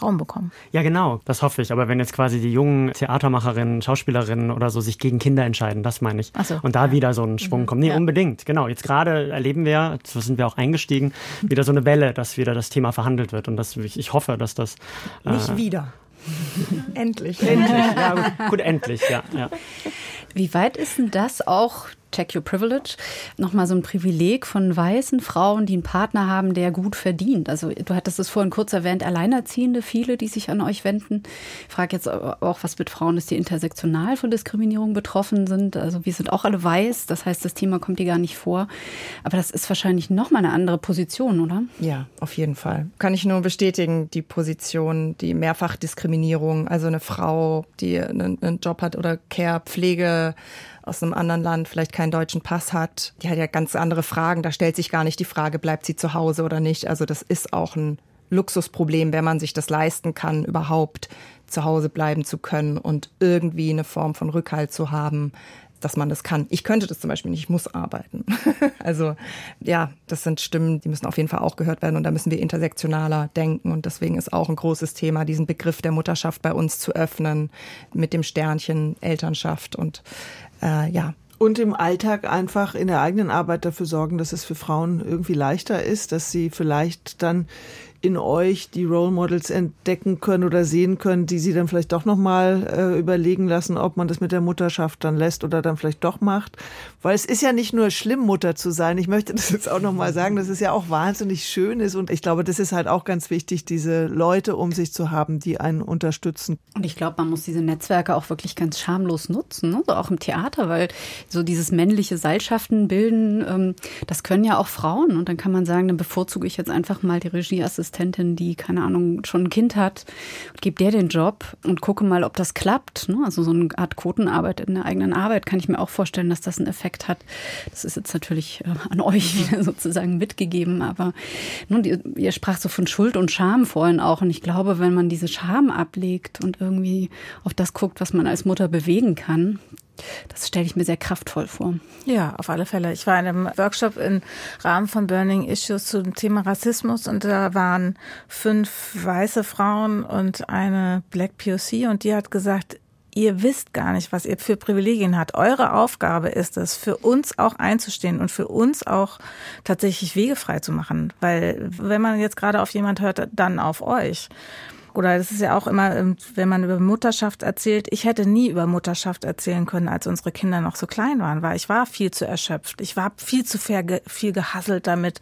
Raum bekommen. Ja, genau, das hoffe ich. Aber wenn jetzt quasi die jungen Theatermacherinnen, Schauspielerinnen oder so sich gegen Kinder entscheiden, das meine ich. Ach so, und da ja. wieder so ein Schwung mhm. kommt. Nee, ja. unbedingt. Genau. Jetzt gerade erleben wir, so sind wir auch eingestiegen, wieder so eine Welle, dass wieder das Thema verhandelt wird. Und das, ich, ich hoffe, dass das. Äh, Nicht wieder. Endlich. Endlich. Ja, gut, endlich, ja, ja. Wie weit ist denn das auch Check Your Privilege, nochmal so ein Privileg von weißen Frauen, die einen Partner haben, der gut verdient. Also du hattest es vorhin kurz erwähnt, Alleinerziehende, viele, die sich an euch wenden. Ich frage jetzt auch, was mit Frauen ist, die intersektional von Diskriminierung betroffen sind. Also wir sind auch alle weiß, das heißt, das Thema kommt dir gar nicht vor. Aber das ist wahrscheinlich nochmal eine andere Position, oder? Ja, auf jeden Fall. Kann ich nur bestätigen, die Position, die Mehrfachdiskriminierung, also eine Frau, die einen, einen Job hat oder Care, Pflege, aus einem anderen Land vielleicht keinen deutschen Pass hat, die hat ja ganz andere Fragen. Da stellt sich gar nicht die Frage, bleibt sie zu Hause oder nicht. Also das ist auch ein Luxusproblem, wenn man sich das leisten kann, überhaupt zu Hause bleiben zu können und irgendwie eine Form von Rückhalt zu haben, dass man das kann. Ich könnte das zum Beispiel nicht, ich muss arbeiten. also ja, das sind Stimmen, die müssen auf jeden Fall auch gehört werden und da müssen wir intersektionaler denken und deswegen ist auch ein großes Thema, diesen Begriff der Mutterschaft bei uns zu öffnen mit dem Sternchen Elternschaft und äh, ja, und im Alltag einfach in der eigenen Arbeit dafür sorgen, dass es für Frauen irgendwie leichter ist, dass sie vielleicht dann in euch die Role Models entdecken können oder sehen können, die sie dann vielleicht doch nochmal äh, überlegen lassen, ob man das mit der Mutterschaft dann lässt oder dann vielleicht doch macht. Weil es ist ja nicht nur schlimm, Mutter zu sein. Ich möchte das jetzt auch nochmal sagen, dass es ja auch wahnsinnig schön ist. Und ich glaube, das ist halt auch ganz wichtig, diese Leute um sich zu haben, die einen unterstützen. Und ich glaube, man muss diese Netzwerke auch wirklich ganz schamlos nutzen, ne? so auch im Theater, weil so dieses männliche Seilschaften bilden, ähm, das können ja auch Frauen. Und dann kann man sagen, dann bevorzuge ich jetzt einfach mal die Regieassistentin Assistentin, die, keine Ahnung, schon ein Kind hat, gebe der den Job und gucke mal, ob das klappt. Ne? Also so eine Art Quotenarbeit in der eigenen Arbeit kann ich mir auch vorstellen, dass das einen Effekt hat. Das ist jetzt natürlich äh, an euch wieder sozusagen mitgegeben, aber nun, ihr, ihr sprach so von Schuld und Scham vorhin auch. Und ich glaube, wenn man diese Scham ablegt und irgendwie auf das guckt, was man als Mutter bewegen kann, das stelle ich mir sehr kraftvoll vor. Ja, auf alle Fälle. Ich war in einem Workshop im Rahmen von Burning Issues zum Thema Rassismus und da waren fünf weiße Frauen und eine Black POC und die hat gesagt, ihr wisst gar nicht, was ihr für Privilegien habt. Eure Aufgabe ist es, für uns auch einzustehen und für uns auch tatsächlich Wege frei zu machen. Weil wenn man jetzt gerade auf jemand hört, dann auf euch. Oder das ist ja auch immer, ähm, wenn man über Mutterschaft erzählt. Ich hätte nie über Mutterschaft erzählen können, als unsere Kinder noch so klein waren, weil ich war viel zu erschöpft. Ich war viel zu viel gehasselt damit.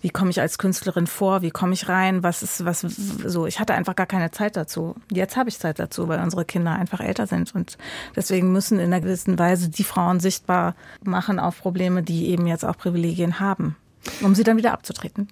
Wie komme ich als Künstlerin vor? Wie komme ich rein? Was ist, was, so. Ich hatte einfach gar keine Zeit dazu. Jetzt habe ich Zeit dazu, weil unsere Kinder einfach älter sind. Und deswegen müssen in einer gewissen Weise die Frauen sichtbar machen auf Probleme, die eben jetzt auch Privilegien haben, um sie dann wieder abzutreten.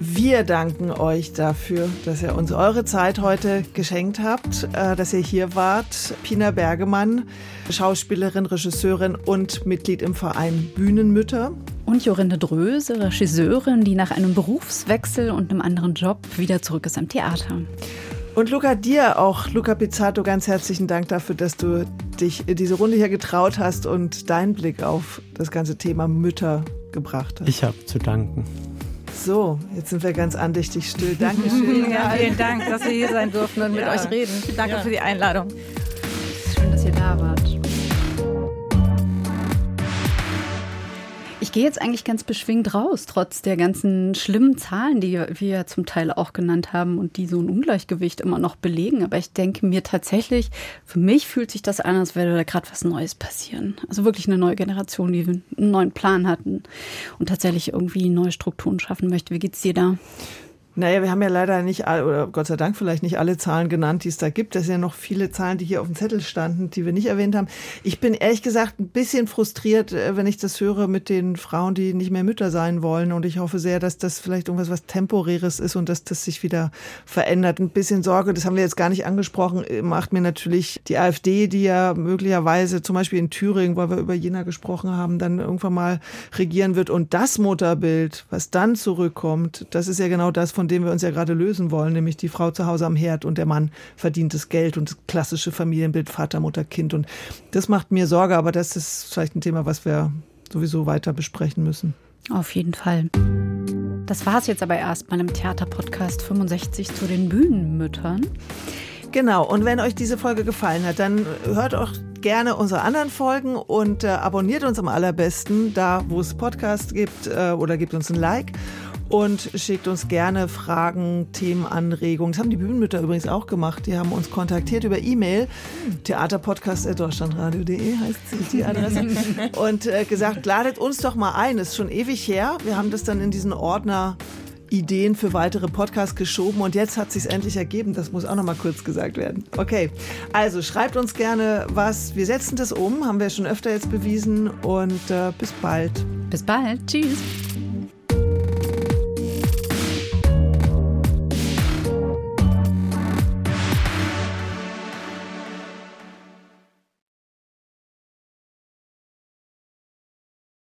Wir danken euch dafür, dass ihr uns eure Zeit heute geschenkt habt, äh, dass ihr hier wart. Pina Bergemann, Schauspielerin, Regisseurin und Mitglied im Verein Bühnenmütter. Und Jorinde Dröse, Regisseurin, die nach einem Berufswechsel und einem anderen Job wieder zurück ist am Theater. Und Luca, dir auch, Luca Pizzato, ganz herzlichen Dank dafür, dass du dich in diese Runde hier getraut hast und deinen Blick auf das ganze Thema Mütter gebracht hast. Ich habe zu danken. So, jetzt sind wir ganz andächtig still. Dankeschön. ja, vielen Dank, dass wir hier sein durften und mit ja. euch reden. Danke ja. für die Einladung. Schön, dass ihr da wart. Ich gehe jetzt eigentlich ganz beschwingt raus, trotz der ganzen schlimmen Zahlen, die wir ja zum Teil auch genannt haben und die so ein Ungleichgewicht immer noch belegen. Aber ich denke mir tatsächlich, für mich fühlt sich das an, als würde da gerade was Neues passieren. Also wirklich eine neue Generation, die einen neuen Plan hatten und tatsächlich irgendwie neue Strukturen schaffen möchte. Wie geht's dir da? Naja, wir haben ja leider nicht, alle, oder Gott sei Dank vielleicht nicht alle Zahlen genannt, die es da gibt. Das sind ja noch viele Zahlen, die hier auf dem Zettel standen, die wir nicht erwähnt haben. Ich bin ehrlich gesagt ein bisschen frustriert, äh, wenn ich das höre mit den Frauen, die nicht mehr Mütter sein wollen. Und ich hoffe sehr, dass das vielleicht irgendwas was Temporäres ist und dass das sich wieder verändert. Ein bisschen Sorge, das haben wir jetzt gar nicht angesprochen, äh, macht mir natürlich die AfD, die ja möglicherweise zum Beispiel in Thüringen, weil wir über Jena gesprochen haben, dann irgendwann mal regieren wird. Und das Mutterbild, was dann zurückkommt, das ist ja genau das, von von dem wir uns ja gerade lösen wollen, nämlich die Frau zu Hause am Herd und der Mann verdient das Geld und das klassische Familienbild Vater, Mutter, Kind. Und das macht mir Sorge, aber das ist vielleicht ein Thema, was wir sowieso weiter besprechen müssen. Auf jeden Fall. Das war es jetzt aber erstmal im Theaterpodcast 65 zu den Bühnenmüttern. Genau, und wenn euch diese Folge gefallen hat, dann hört auch gerne unsere anderen Folgen und äh, abonniert uns am allerbesten da, wo es Podcasts gibt äh, oder gebt uns ein Like und schickt uns gerne Fragen, Themen, Anregungen. Das haben die Bühnenmütter übrigens auch gemacht. Die haben uns kontaktiert über E-Mail, theaterpodcast.deutschlandradio.de heißt die Adresse, und äh, gesagt, ladet uns doch mal ein. Das ist schon ewig her. Wir haben das dann in diesen Ordner Ideen für weitere Podcasts geschoben und jetzt hat sich endlich ergeben. Das muss auch noch mal kurz gesagt werden. Okay, also schreibt uns gerne was. Wir setzen das um, haben wir schon öfter jetzt bewiesen und äh, bis bald. Bis bald. Tschüss.